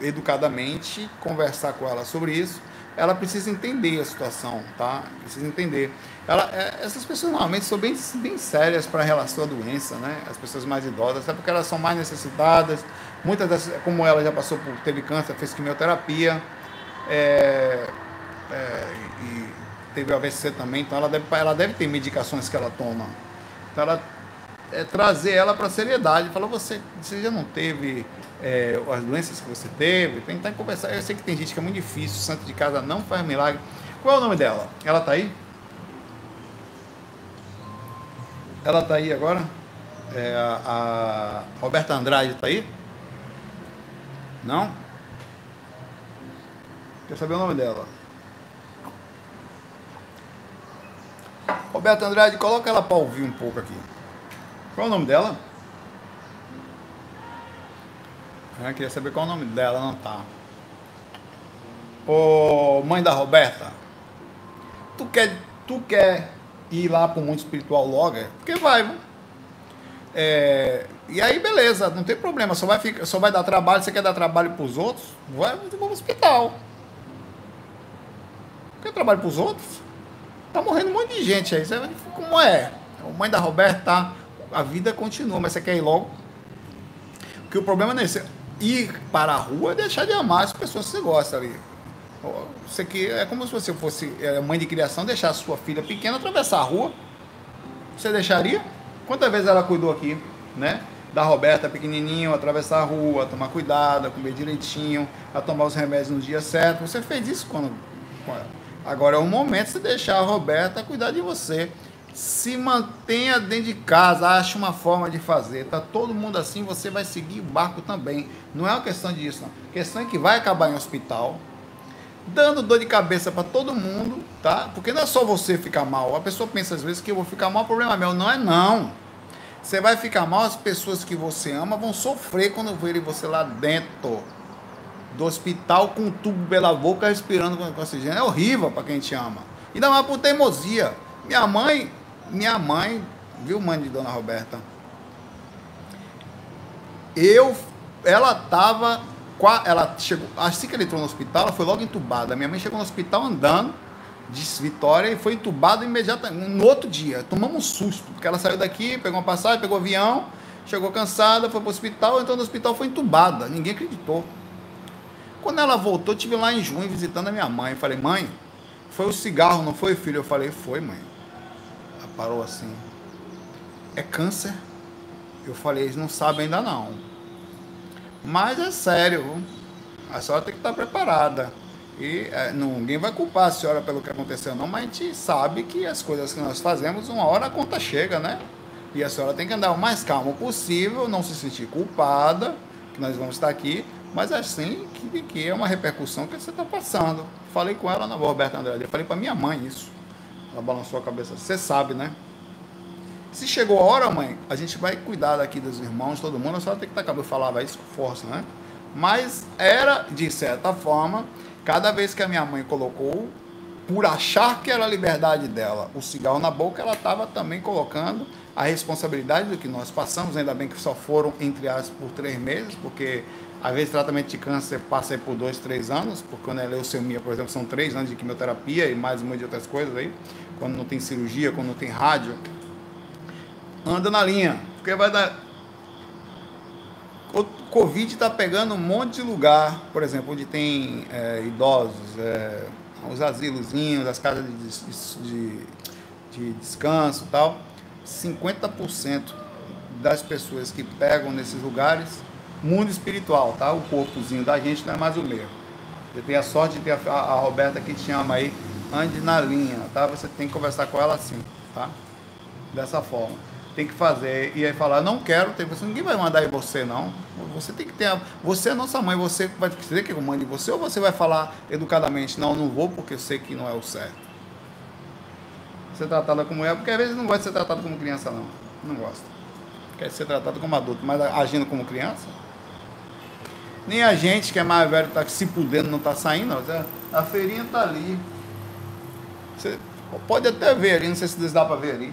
educadamente, conversar com ela sobre isso. Ela precisa entender a situação, tá? Precisa entender. Ela, é, essas pessoas normalmente são bem, bem sérias para relação à doença, né? As pessoas mais idosas, até porque elas são mais necessitadas. Muitas dessas, como ela já passou por, teve câncer, fez quimioterapia, é, é, e teve AVC também, então ela deve, ela deve ter medicações que ela toma. Então ela é, trazer ela para a seriedade. Falar, você, você já não teve é, as doenças que você teve? Tentar conversar. Eu sei que tem gente que é muito difícil, santo de casa não faz milagre. Qual é o nome dela? Ela tá aí? Ela tá aí agora? É, a, a Roberta Andrade tá aí? Não? Quer saber o nome dela? Roberta Andrade, coloca ela para ouvir um pouco aqui. Qual é o nome dela? Eu queria saber qual é o nome dela, não tá. Ô, mãe da Roberta, tu quer tu quer ir lá para o mundo espiritual logo, é porque vai, é, e aí, beleza, não tem problema, só vai, ficar, só vai dar trabalho, você quer dar trabalho para os outros, vai para o hospital. Quer trabalho para os outros? Tá morrendo um monte de gente aí, como é? A mãe da Roberta, a vida continua, mas você quer ir logo? Porque o problema não é esse. Ir para a rua é deixar de amar as pessoas que você gosta ali. Você que é como se você fosse é, mãe de criação, deixar sua filha pequena atravessar a rua. Você deixaria? Quantas vezes ela cuidou aqui, né? Da Roberta pequenininho, atravessar a rua, tomar cuidado, comer direitinho, a tomar os remédios no dia certo. Você fez isso quando, ela. Agora é o momento de você deixar a Roberta cuidar de você. Se mantenha dentro de casa, ache uma forma de fazer. Tá todo mundo assim, você vai seguir o barco também. Não é uma questão disso, não. A questão é que vai acabar em hospital, dando dor de cabeça para todo mundo, tá? Porque não é só você ficar mal. A pessoa pensa às vezes que eu vou ficar mal, problema é meu. Não é não. Você vai ficar mal, as pessoas que você ama vão sofrer quando verem você lá dentro do hospital com um tubo pela boca respirando com oxigênio. É horrível para quem te ama. Ainda mais por teimosia. Minha mãe, minha mãe, viu, mãe de Dona Roberta? Eu, ela tava ela chegou, assim que ela entrou no hospital, ela foi logo entubada. Minha mãe chegou no hospital andando de Vitória e foi entubada imediatamente, no outro dia. Tomamos um susto, porque ela saiu daqui, pegou uma passagem, pegou um avião, chegou cansada, foi para o hospital, entrou no hospital, foi entubada. Ninguém acreditou. Quando ela voltou, eu estive lá em junho visitando a minha mãe. Falei, mãe, foi o cigarro, não foi, filho? Eu falei, foi, mãe. Parou assim. É câncer? Eu falei, eles não sabem ainda não. Mas é sério, a senhora tem que estar preparada. E é, ninguém vai culpar a senhora pelo que aconteceu, não, mas a gente sabe que as coisas que nós fazemos, uma hora a conta chega, né? E a senhora tem que andar o mais calmo possível, não se sentir culpada, que nós vamos estar aqui, mas assim que, que é uma repercussão que você está passando. Falei com ela na Roberta Andrade, falei para minha mãe isso. Ela balançou a cabeça, você sabe, né? Se chegou a hora, mãe, a gente vai cuidar daqui dos irmãos, todo mundo, a senhora tem que estar cabelo. Eu falava isso com força, né? Mas era, de certa forma, cada vez que a minha mãe colocou, por achar que era a liberdade dela, o cigarro na boca, ela estava também colocando a responsabilidade do que nós passamos, ainda bem que só foram, entre aspas, por três meses, porque às vezes tratamento de câncer passa por dois, três anos, porque quando é leucemia, por exemplo, são três anos de quimioterapia e mais um monte de outras coisas aí, quando não tem cirurgia, quando não tem rádio, anda na linha, porque vai dar. O Covid está pegando um monte de lugar, por exemplo, onde tem é, idosos, é, os asilozinhos, as casas de, de, de descanso e tal. 50% das pessoas que pegam nesses lugares, mundo espiritual, tá? O corpozinho da gente não é mais o mesmo. Você tem a sorte de ter a, a Roberta que te ama aí, ande na linha, tá? Você tem que conversar com ela assim, tá? Dessa forma tem que fazer e aí falar, não quero ter você, ninguém vai mandar em você não. Você tem que ter, a, você é nossa mãe, você vai dizer que eu mando em você ou você vai falar educadamente, não, não vou porque eu sei que não é o certo. Ser tratada como é, porque às vezes não gosta de ser tratado como criança não, não gosta. Quer ser tratado como adulto, mas agindo como criança. Nem a gente que é mais velho está se pudendo não está saindo, a feirinha está ali. Você pode até ver ali, não sei se dá para ver ali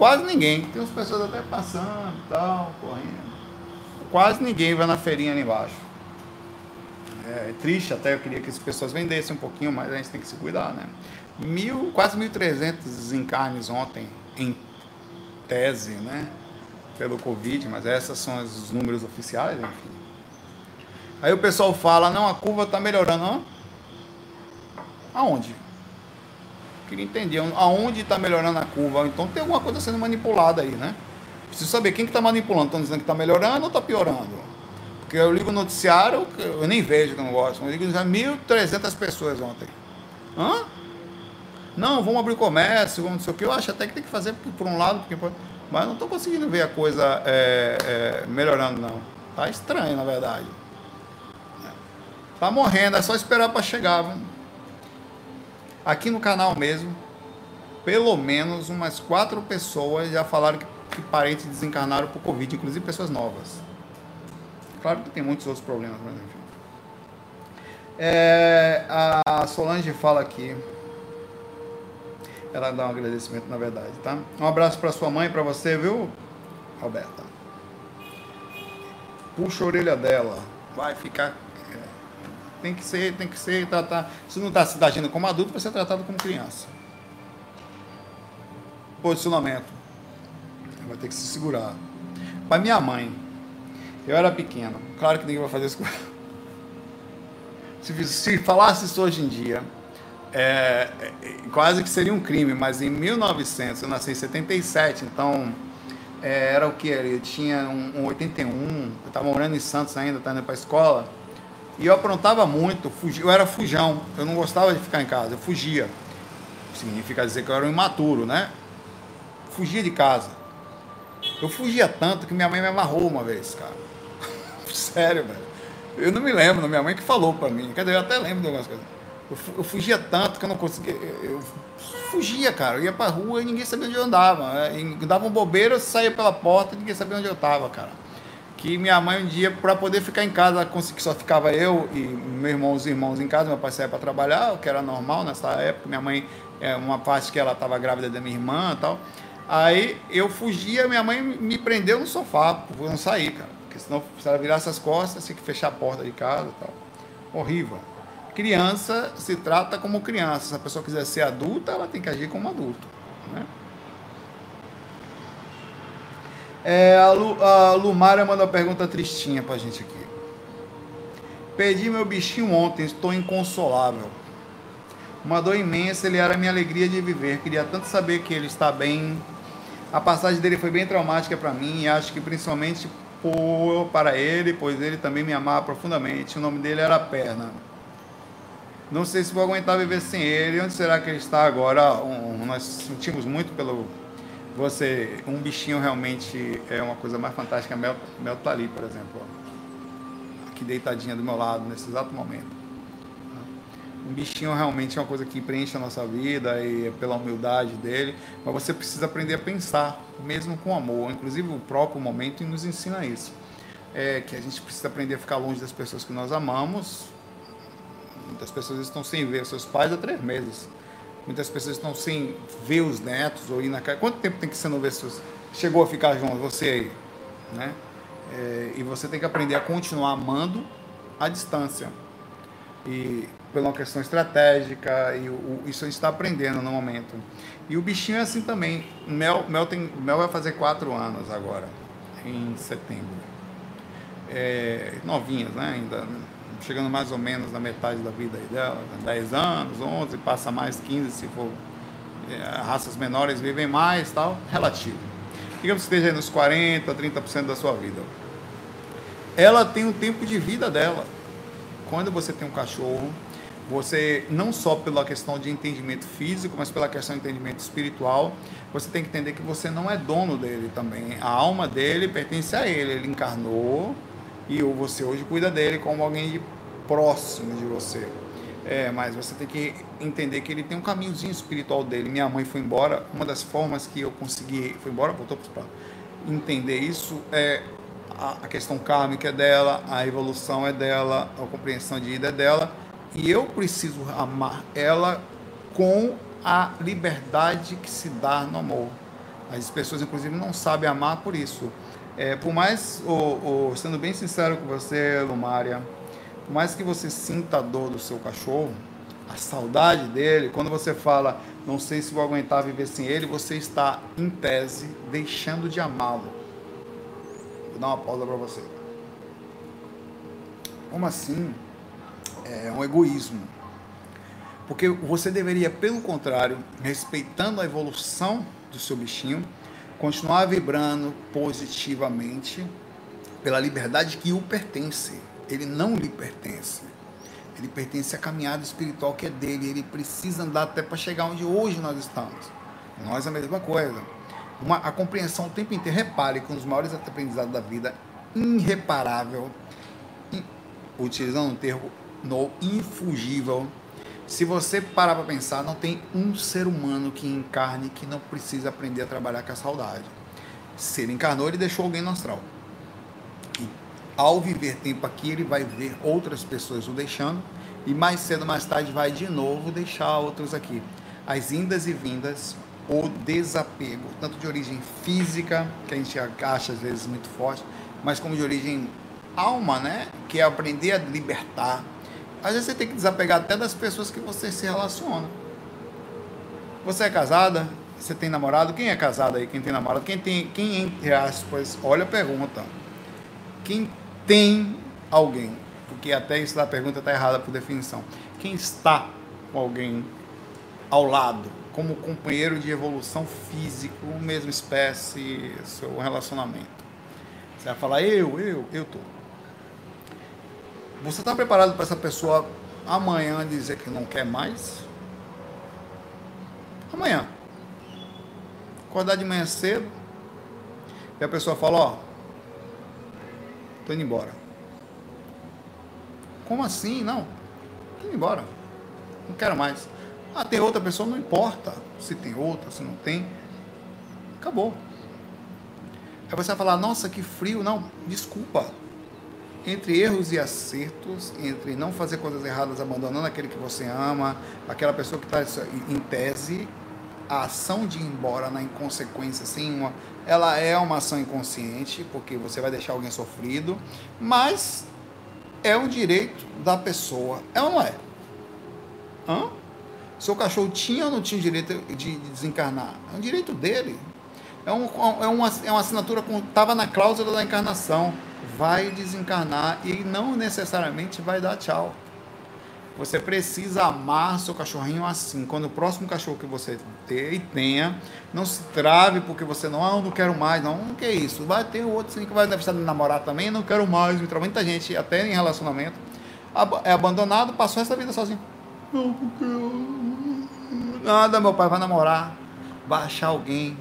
Quase ninguém. Tem umas pessoas até passando e tal, correndo. Quase ninguém vai na feirinha ali embaixo. É, é triste até, eu queria que as pessoas vendessem um pouquinho, mas a gente tem que se cuidar, né? Mil, quase 1.300 desencarnes ontem, em tese, né? Pelo Covid, mas esses são os números oficiais, enfim. Aí o pessoal fala, não, a curva está melhorando. Não? Aonde? queria entender aonde está melhorando a curva. Então tem alguma coisa sendo manipulada aí, né? Preciso saber quem que está manipulando. Estão dizendo que está melhorando ou está piorando? Porque eu ligo o noticiário, eu nem vejo que eu não gosto. Eu ligo já 1.300 pessoas ontem. Hã? Não, vamos abrir comércio, vamos não sei o que. Eu acho até que tem que fazer por, por um lado, porque, mas não estou conseguindo ver a coisa é, é, melhorando, não. Tá estranho, na verdade. Tá morrendo, é só esperar para chegar. Vamos. Aqui no canal mesmo, pelo menos umas quatro pessoas já falaram que, que parentes desencarnaram por Covid, inclusive pessoas novas. Claro que tem muitos outros problemas, mas enfim. É, a Solange fala aqui. ela dá um agradecimento, na verdade, tá? Um abraço para sua mãe, para você, viu, Roberta? Puxa a orelha dela, vai ficar. Tem que ser, tem que ser tratar. Se não está se agindo como adulto, vai ser tratado como criança. Posicionamento. Vai ter que se segurar. Para minha mãe, eu era pequeno. Claro que ninguém vai fazer isso se, se falasse isso hoje em dia, é, é, quase que seria um crime, mas em 1900, eu nasci em 77, então é, era o que? Eu tinha um, um 81, eu estava morando em Santos ainda, estava indo para a escola, e eu aprontava muito, eu era fujão, eu não gostava de ficar em casa, eu fugia. Significa dizer que eu era um imaturo, né? Fugia de casa. Eu fugia tanto que minha mãe me amarrou uma vez, cara. <laughs> Sério, velho. Eu não me lembro, minha mãe que falou para mim. Dizer, eu até lembro de algumas coisas. Eu, eu, fugia tanto que eu não conseguia. Eu fugia, cara. Eu ia pra rua e ninguém sabia onde eu andava. Né? Dava um bobeiro, eu saía pela porta e ninguém sabia onde eu tava, cara. Que minha mãe um dia, para poder ficar em casa, que só ficava eu e meu irmão, os irmãos em casa, meu pai saía para trabalhar, o que era normal nessa época. Minha mãe, é uma parte que ela estava grávida da minha irmã e tal. Aí eu fugia, minha mãe me prendeu no sofá, eu não sair, cara. Porque senão, se ela virasse as costas, tinha que fechar a porta de casa e tal. Horrível. Criança se trata como criança. Se a pessoa quiser ser adulta, ela tem que agir como adulto. Né? É, a, Lu, a Lumária manda uma pergunta tristinha pra gente aqui. Perdi meu bichinho ontem, estou inconsolável. Uma dor imensa, ele era a minha alegria de viver. Queria tanto saber que ele está bem. A passagem dele foi bem traumática para mim e acho que principalmente por, para ele, pois ele também me amava profundamente. O nome dele era Perna. Não sei se vou aguentar viver sem ele. Onde será que ele está agora? Um, nós sentimos muito pelo você. Um bichinho realmente é uma coisa mais fantástica. Mel, Mel tá ali, por exemplo. Aqui deitadinha do meu lado nesse exato momento. Um bichinho realmente é uma coisa que preenche a nossa vida e é pela humildade dele, mas você precisa aprender a pensar, mesmo com amor. Inclusive o próprio momento nos ensina isso. É que a gente precisa aprender a ficar longe das pessoas que nós amamos. Muitas pessoas estão sem ver seus pais há três meses. Muitas pessoas estão sem ver os netos ou ir na casa. Quanto tempo tem que você não ver seus. Chegou a ficar junto, você aí, né? É, e você tem que aprender a continuar amando à distância. E pela uma questão estratégica, e o, isso a gente está aprendendo no momento. E o bichinho é assim também. Mel, Mel, tem, Mel vai fazer quatro anos agora, em setembro. É, novinhas, né? Ainda chegando mais ou menos na metade da vida dela, 10 anos, 11, passa mais 15 se for. É, raças menores vivem mais, tal, relativo. Digamos que esteja nos 40, 30% da sua vida. Ela tem o tempo de vida dela. Quando você tem um cachorro, você, não só pela questão de entendimento físico, mas pela questão de entendimento espiritual, você tem que entender que você não é dono dele também. A alma dele pertence a ele. Ele encarnou e você hoje cuida dele como alguém de próximo de você. É, mas você tem que entender que ele tem um caminhozinho espiritual dele. Minha mãe foi embora. Uma das formas que eu consegui, foi embora, voltou para entender isso é a questão kármica é dela, a evolução é dela, a compreensão de vida é dela e eu preciso amar ela com a liberdade que se dá no amor. As pessoas, inclusive, não sabem amar por isso. É, por mais, oh, sendo bem sincero com você, Lumária, por mais que você sinta a dor do seu cachorro, a saudade dele, quando você fala, não sei se vou aguentar viver sem ele, você está, em tese, deixando de amá-lo. Vou dar uma pausa para você. Como assim? é um egoísmo. Porque você deveria, pelo contrário, respeitando a evolução do seu bichinho, continuar vibrando positivamente pela liberdade que o pertence. Ele não lhe pertence. Ele pertence à caminhada espiritual que é dele. Ele precisa andar até para chegar onde hoje nós estamos. Nós a mesma coisa. Uma, a compreensão o tempo inteiro. Repare que um dos maiores aprendizados da vida, irreparável, utilizando um termo no infugível. Se você parar para pensar, não tem um ser humano que encarne que não precisa aprender a trabalhar com a saudade. Se ele encarnou, ele deixou alguém no astral. E ao viver tempo aqui, ele vai ver outras pessoas o deixando e mais cedo, mais tarde, vai de novo deixar outros aqui. as indas e vindas, o desapego, tanto de origem física, que a gente acha às vezes muito forte, mas como de origem alma, né? Que é aprender a libertar. Às vezes você tem que desapegar até das pessoas que você se relaciona. Você é casada? Você tem namorado? Quem é casado aí? Quem tem namorado? Quem tem, quem entre aspas, olha a pergunta. Quem tem alguém? Porque até isso da pergunta está errada por definição. Quem está com alguém ao lado, como companheiro de evolução físico, mesma espécie, seu relacionamento? Você vai falar, eu, eu, eu tô. Você está preparado para essa pessoa amanhã dizer que não quer mais? Amanhã. Acordar de manhã cedo. E a pessoa fala, ó, tô indo embora. Como assim? Não. Tô indo embora. Não quero mais. Ah, tem outra pessoa, não importa se tem outra, se não tem. Acabou. Aí você vai falar, nossa, que frio. Não, desculpa. Entre erros e acertos, entre não fazer coisas erradas, abandonando aquele que você ama, aquela pessoa que está em tese, a ação de ir embora na inconsequência, sim, uma, ela é uma ação inconsciente, porque você vai deixar alguém sofrido, mas é um direito da pessoa. É ou não é? Hã? Seu cachorro tinha ou não tinha direito de desencarnar? É um direito dele. É, um, é, uma, é uma assinatura estava na cláusula da encarnação. Vai desencarnar e não necessariamente vai dar tchau. Você precisa amar seu cachorrinho assim. Quando o próximo cachorro que você ter e tenha, não se trave porque você não, ah, não quero mais, não, não que é isso. Vai ter outro sim que vai estar namorar também, não quero mais. Muita gente, até em relacionamento, é abandonado, passou essa vida sozinho. Não, porque nada, meu pai vai namorar, vai achar alguém,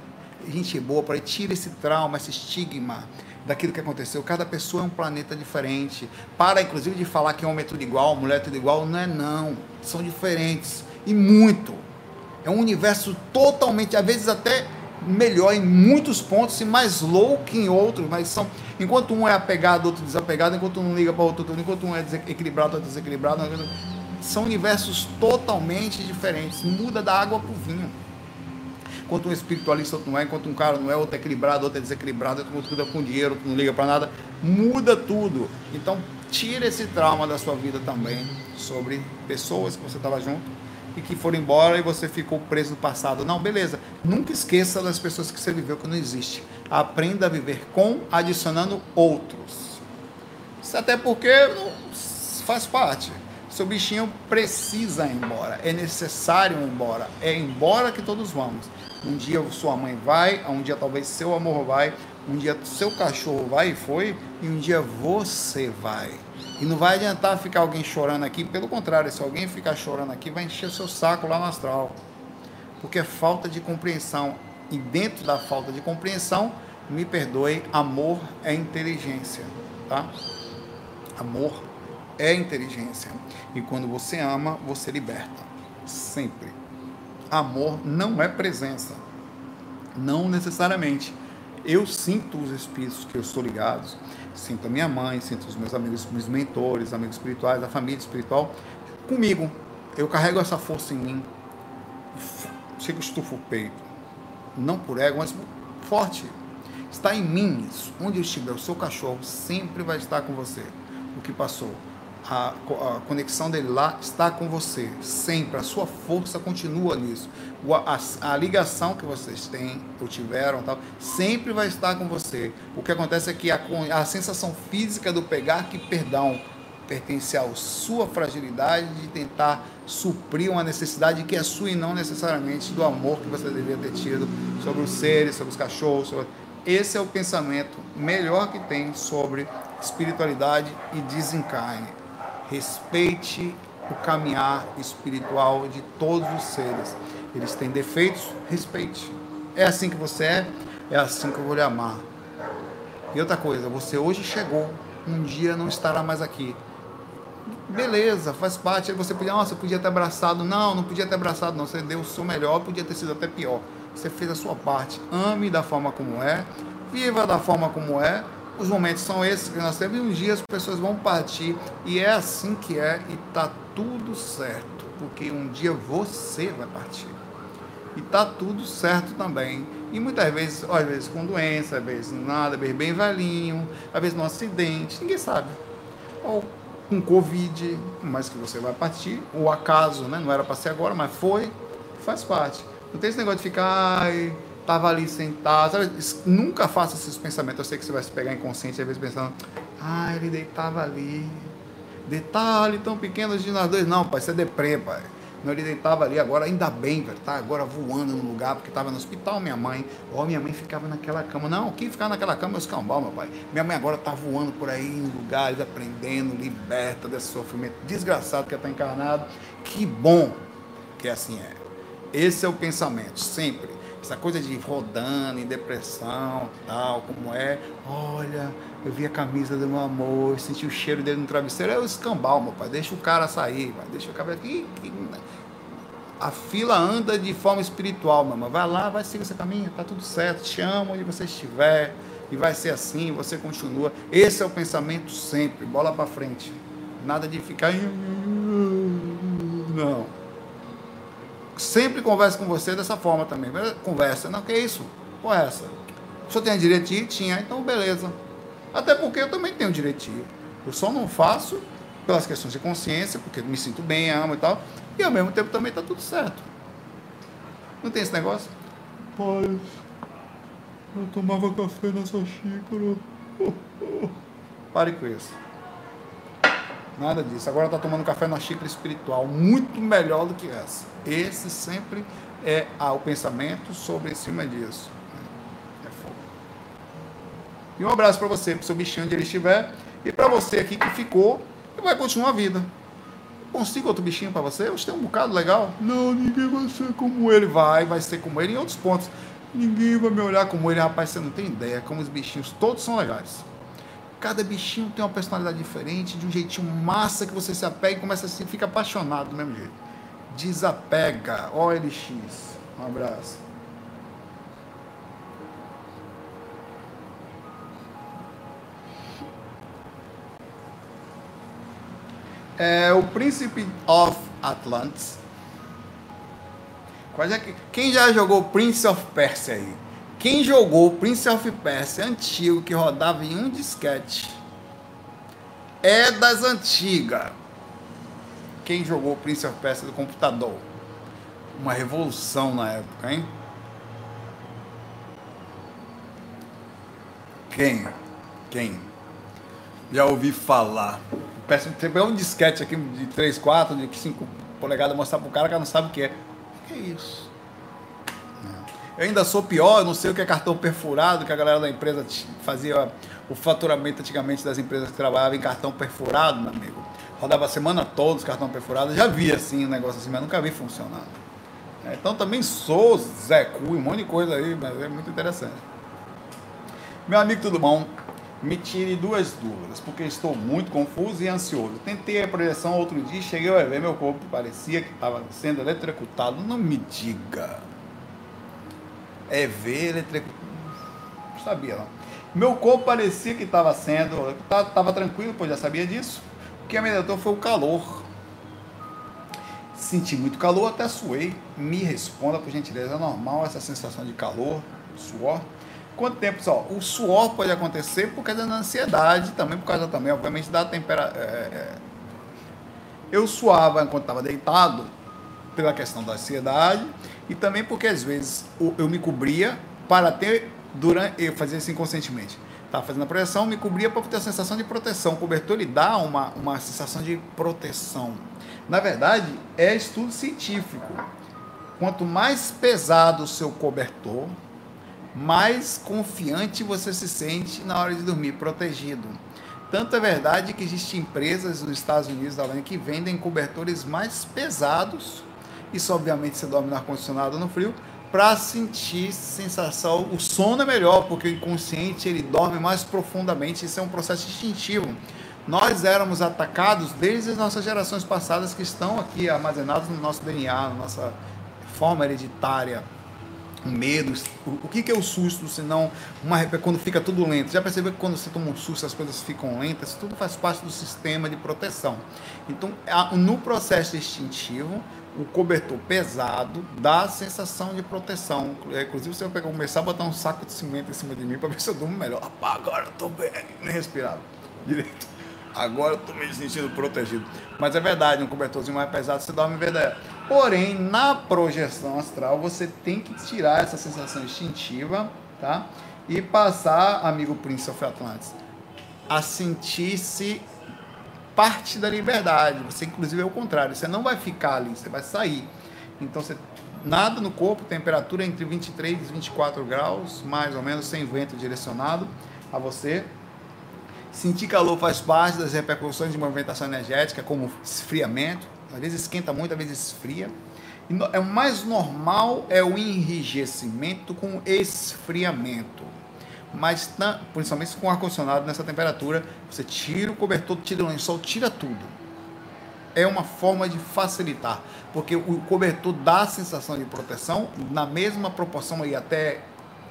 gente boa, para tira esse trauma, esse estigma daquilo que aconteceu. Cada pessoa é um planeta diferente. Para, inclusive, de falar que homem é tudo igual, mulher é tudo igual, não é não. São diferentes. E muito. É um universo totalmente, às vezes até melhor em muitos pontos e mais louco em outros, mas são enquanto um é apegado, outro desapegado, enquanto um liga para outro, enquanto um é equilibrado, outro desequilibrado, são universos totalmente diferentes. Muda da água para o vinho enquanto um espiritualista outro não é, enquanto um cara não é, outro é equilibrado, outro é desequilibrado, outro cuida com dinheiro, outro não liga para nada, muda tudo. Então, tira esse trauma da sua vida também sobre pessoas que você estava junto e que foram embora e você ficou preso no passado. Não, beleza. Nunca esqueça das pessoas que você viveu que não existe. Aprenda a viver com, adicionando outros. Isso até porque faz parte. Seu bichinho precisa ir embora, é necessário ir embora, é embora que todos vamos. Um dia sua mãe vai, um dia talvez seu amor vai, um dia seu cachorro vai e foi, e um dia você vai. E não vai adiantar ficar alguém chorando aqui, pelo contrário, se alguém ficar chorando aqui, vai encher seu saco lá no astral. Porque é falta de compreensão. E dentro da falta de compreensão, me perdoe, amor é inteligência, tá? Amor é inteligência. E quando você ama, você liberta. Sempre. Amor não é presença. Não necessariamente. Eu sinto os espíritos que eu estou ligado, sinto a minha mãe, sinto os meus amigos, meus mentores, amigos espirituais, a família espiritual comigo. Eu carrego essa força em mim. Chego estufo o peito. Não por ego, mas forte. Está em mim isso. Onde eu estiver, o seu cachorro sempre vai estar com você. O que passou a, a, conexão dele lá está com você, sempre. A sua força continua nisso. O, a, a, ligação que vocês têm, ou tiveram, tal, sempre vai estar com você. O que acontece é que a, a sensação física do pegar que perdão pertence à sua fragilidade de tentar suprir uma necessidade que é sua e não necessariamente do amor que você deveria ter tido sobre os seres, sobre os cachorros. Sobre... Esse é o pensamento melhor que tem sobre espiritualidade e desencarne respeite o caminhar espiritual de todos os seres. Eles têm defeitos, respeite. É assim que você é, é assim que eu vou lhe amar. E outra coisa, você hoje chegou, um dia não estará mais aqui. Beleza, faz parte. Você podia, nossa, podia ter abraçado. Não, não podia ter abraçado, não. Você deu o seu melhor, podia ter sido até pior. Você fez a sua parte. Ame da forma como é, viva da forma como é, os momentos são esses que nós temos e um dia as pessoas vão partir e é assim que é e tá tudo certo, porque um dia você vai partir. E tá tudo certo também. E muitas vezes, ó, às vezes com doença, às vezes nada, às vezes bem velhinho, às vezes num acidente, ninguém sabe. Ou com Covid, mas que você vai partir, o acaso, né? Não era para ser agora, mas foi, faz parte. Não tem esse negócio de ficar, ai, tava ali sentado, sabe? Nunca faça esses pensamentos. Eu sei que você vai se pegar inconsciente, às vezes pensando, ah, ele deitava ali. Detalhe tão pequeno de nós dois. Não, pai, isso é deprê, pai. Não, ele deitava ali, agora ainda bem, velho, tá agora voando no lugar, porque estava no hospital, minha mãe. Ó, oh, minha mãe ficava naquela cama. Não, quem ficava naquela cama é os cambal, meu pai. Minha mãe agora tá voando por aí em lugares, aprendendo, liberta desse sofrimento desgraçado que está encarnado. Que bom que assim é. Esse é o pensamento, sempre. Essa coisa de rodando em depressão, tal, como é. Olha, eu vi a camisa do meu amor, senti o cheiro dele no travesseiro. É o escambau, meu pai. Deixa o cara sair, vai. deixa o cara aqui. A fila anda de forma espiritual, mamãe. Vai lá, vai seguir esse caminho, tá tudo certo. Te amo onde você estiver. E vai ser assim, você continua. Esse é o pensamento sempre, bola para frente. Nada de ficar. Não. Sempre conversa com você dessa forma também. Conversa. Não, que é isso? Qual é essa? O senhor tem direito de ir? Tinha, então beleza. Até porque eu também tenho direito de ir. Eu só não faço pelas questões de consciência, porque me sinto bem, amo e tal. E ao mesmo tempo também está tudo certo. Não tem esse negócio? Pai, eu tomava café nessa xícara. Pare com isso. Nada disso. Agora está tomando café na xícara espiritual, muito melhor do que essa. Esse sempre é ah, o pensamento sobre em cima disso. E um abraço para você, para o seu bichinho onde ele estiver. E para você aqui que ficou e vai continuar a vida. Consigo outro bichinho para você? Você tem um bocado legal? Não, ninguém vai ser como ele. Vai, vai ser como ele em outros pontos. Ninguém vai me olhar como ele, rapaz. Você não tem ideia como os bichinhos todos são legais. Cada bichinho tem uma personalidade diferente, de um jeitinho massa que você se apega e começa a se fica apaixonado do mesmo jeito. Desapega. OLX. Um abraço. é o Príncipe of Atlantis. É quem já jogou Prince of Persia aí? Quem jogou Prince of Persia antigo que rodava em um disquete? É das antigas. Quem jogou Prince of Persia do computador? Uma revolução na época, hein? Quem? Quem? Já ouvi falar. Peço, pegar um disquete aqui de 3, 4, de 5 polegadas, mostrar pro cara que não sabe o que é. O que é isso? Eu ainda sou pior, eu não sei o que é cartão perfurado, que a galera da empresa fazia o faturamento antigamente das empresas que trabalhavam em cartão perfurado, meu amigo. Rodava a semana toda os cartão perfurado, já vi assim um negócio assim, mas nunca vi funcionar. É, então também sou Zé Cu, um monte de coisa aí, mas é muito interessante. Meu amigo, tudo bom? me tire duas dúvidas, porque estou muito confuso e ansioso. Tentei a projeção outro dia, cheguei a ver meu corpo parecia que estava sendo eletrocutado. Não me diga. É ver eletrocutado. Não sabia não. Meu corpo parecia que estava sendo. Estava tranquilo, pois já sabia disso. O que amedrontou foi o calor. Senti muito calor, até suei. Me responda, por gentileza, é normal essa sensação de calor, suor? quanto tempo só? O suor pode acontecer por causa da ansiedade, também por causa também, obviamente, da temperatura. É, é, eu suava enquanto estava deitado pela questão da ansiedade e também porque às vezes eu me cobria para ter durante eu fazia isso inconscientemente. Estava fazendo a projeção, me cobria para ter a sensação de proteção. O cobertor ele dá uma, uma sensação de proteção. Na verdade, é estudo científico. Quanto mais pesado o seu cobertor, mais confiante você se sente na hora de dormir, protegido. Tanto é verdade que existem empresas nos Estados Unidos que vendem cobertores mais pesados, isso obviamente você dorme no ar-condicionado no frio, para sentir sensação. O sono é melhor, porque o inconsciente ele dorme mais profundamente, isso é um processo instintivo. Nós éramos atacados desde as nossas gerações passadas que estão aqui armazenados no nosso DNA, na nossa forma hereditária o medo, o, que, é o susto, senão uma, quando fica tudo lento. Já percebeu que quando você toma um susto as coisas ficam lentas? Tudo faz parte do sistema de proteção. Então, no processo instintivo, o cobertor pesado dá a sensação de proteção. É, inclusive, você vai pegar, começar a botar um saco de cimento em cima de mim para ver se eu durmo melhor. Rapaz, agora eu tô bem, respirado direito. Agora eu tô me sentindo protegido. Mas é verdade, um cobertorzinho mais pesado você dorme verdade. Porém, na projeção astral, você tem que tirar essa sensação instintiva, tá? E passar, amigo Prince of Atlantis, a sentir-se parte da liberdade. Você, inclusive, é o contrário. Você não vai ficar ali, você vai sair. Então, você nada no corpo, temperatura entre 23 e 24 graus, mais ou menos, sem vento direcionado a você. Sentir calor faz parte das repercussões de movimentação energética, como esfriamento. Às vezes esquenta muito, às vezes esfria. É o mais normal é o enrijecimento com esfriamento mas principalmente com ar-condicionado nessa temperatura, você tira o cobertor, tira o lençol, tira tudo. É uma forma de facilitar, porque o cobertor dá a sensação de proteção, na mesma proporção aí até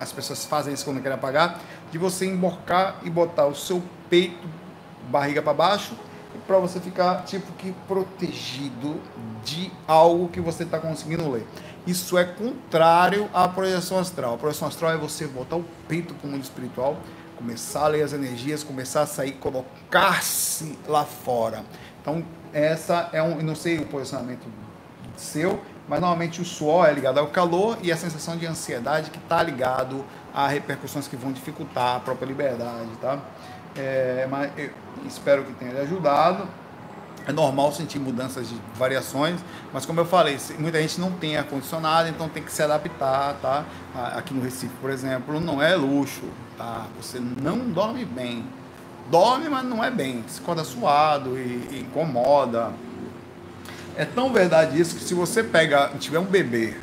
as pessoas fazem isso quando querem apagar, de você emborcar e botar o seu peito, barriga para baixo, para você ficar tipo que protegido de algo que você está conseguindo ler. Isso é contrário à projeção astral. A projeção astral é você botar o peito para o mundo espiritual, começar a ler as energias, começar a sair, colocar-se lá fora. Então, essa é um, não sei o posicionamento seu, mas normalmente o suor é ligado ao calor e a sensação de ansiedade que está ligado a repercussões que vão dificultar a própria liberdade, tá? É, mas espero que tenha ajudado é normal sentir mudanças de variações, mas como eu falei, muita gente não tem ar-condicionado, então tem que se adaptar, tá? Aqui no Recife, por exemplo, não é luxo, tá? Você não dorme bem. Dorme, mas não é bem. Se acorda suado e, e incomoda. É tão verdade isso que se você pega, tiver um bebê,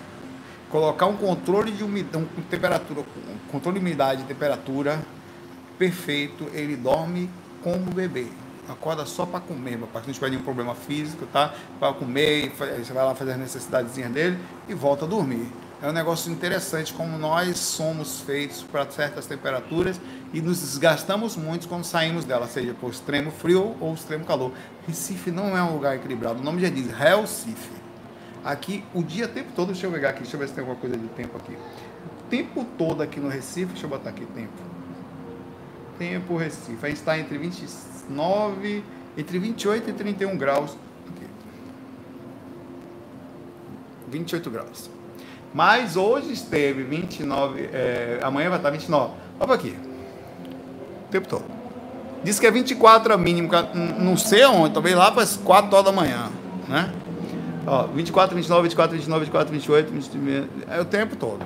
colocar um controle de umidade, um temperatura, um controle de umidade e temperatura perfeito, ele dorme como bebê acorda só para comer, meu pai, não tiver nenhum problema físico, tá? Para comer, você vai lá fazer as necessidades dele e volta a dormir. É um negócio interessante como nós somos feitos para certas temperaturas e nos desgastamos muito quando saímos dela, seja por extremo frio ou extremo calor. Recife não é um lugar equilibrado, o nome já diz, Recife. Aqui, o dia, tempo todo, deixa eu pegar aqui, deixa eu ver se tem alguma coisa de tempo aqui. O tempo todo aqui no Recife, deixa eu botar aqui tempo. Tempo Recife, gente está entre 25 9, entre 28 e 31 graus. Aqui. 28 graus. Mas hoje esteve 29, é, amanhã vai estar 29. Olha aqui. O tempo todo. Diz que é 24 a mínimo, não sei aonde, talvez lá para as 4 horas da manhã, né? Ó, 24, 29, 24, 29, 24, 28, 28, é o tempo todo.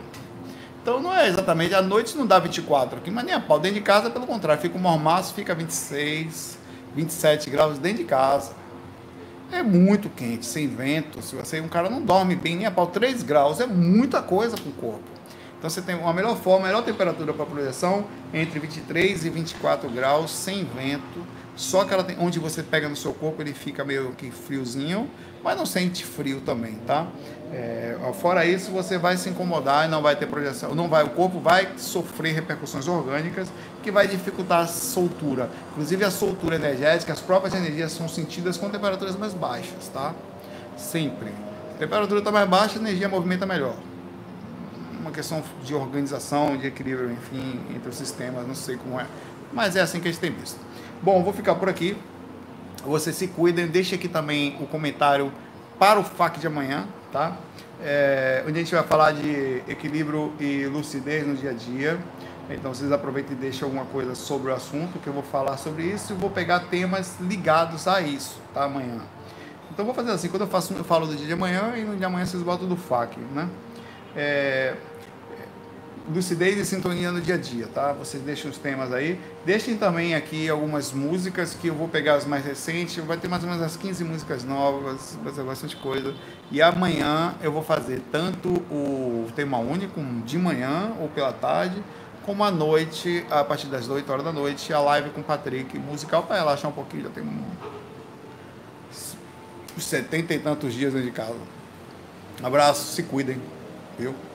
Então não é exatamente, à noite não dá 24 aqui, mas nem a pau. Dentro de casa, pelo contrário, fica um mormaço, fica 26, 27 graus dentro de casa. É muito quente, sem vento. Se você um cara não dorme bem nem a pau, 3 graus é muita coisa para o corpo. Então você tem uma melhor forma, melhor temperatura para projeção entre 23 e 24 graus, sem vento. Só que ela tem, onde você pega no seu corpo ele fica meio que friozinho, mas não sente frio também, tá? É, fora isso, você vai se incomodar e não vai ter projeção, não vai, o corpo vai sofrer repercussões orgânicas que vai dificultar a soltura. Inclusive a soltura energética, as próprias energias são sentidas com temperaturas mais baixas, tá? Sempre. A temperatura está mais baixa, a energia movimenta melhor. Uma questão de organização, de equilíbrio, enfim, entre os sistemas, não sei como é. Mas é assim que a gente tem visto. Bom, vou ficar por aqui. Vocês se cuidem. Deixe aqui também o comentário para o FAQ de amanhã, tá? É, onde a gente vai falar de equilíbrio e lucidez no dia a dia. Então vocês aproveitem e deixem alguma coisa sobre o assunto, que eu vou falar sobre isso e vou pegar temas ligados a isso, tá? Amanhã. Então vou fazer assim, quando eu faço, eu falo do dia de amanhã e no dia de amanhã vocês botam do FAQ, né? É, lucidez e sintonia no dia a dia, tá? Vocês deixem os temas aí. Deixem também aqui algumas músicas que eu vou pegar as mais recentes. Vai ter mais ou menos as 15 músicas novas, vai ter bastante coisa. E amanhã eu vou fazer tanto o tema único, de manhã ou pela tarde, como à noite, a partir das 8 horas da noite, a live com o Patrick, musical para relaxar um pouquinho. Já tem uns 70 e tantos dias dentro de casa. Um abraço, se cuidem, viu?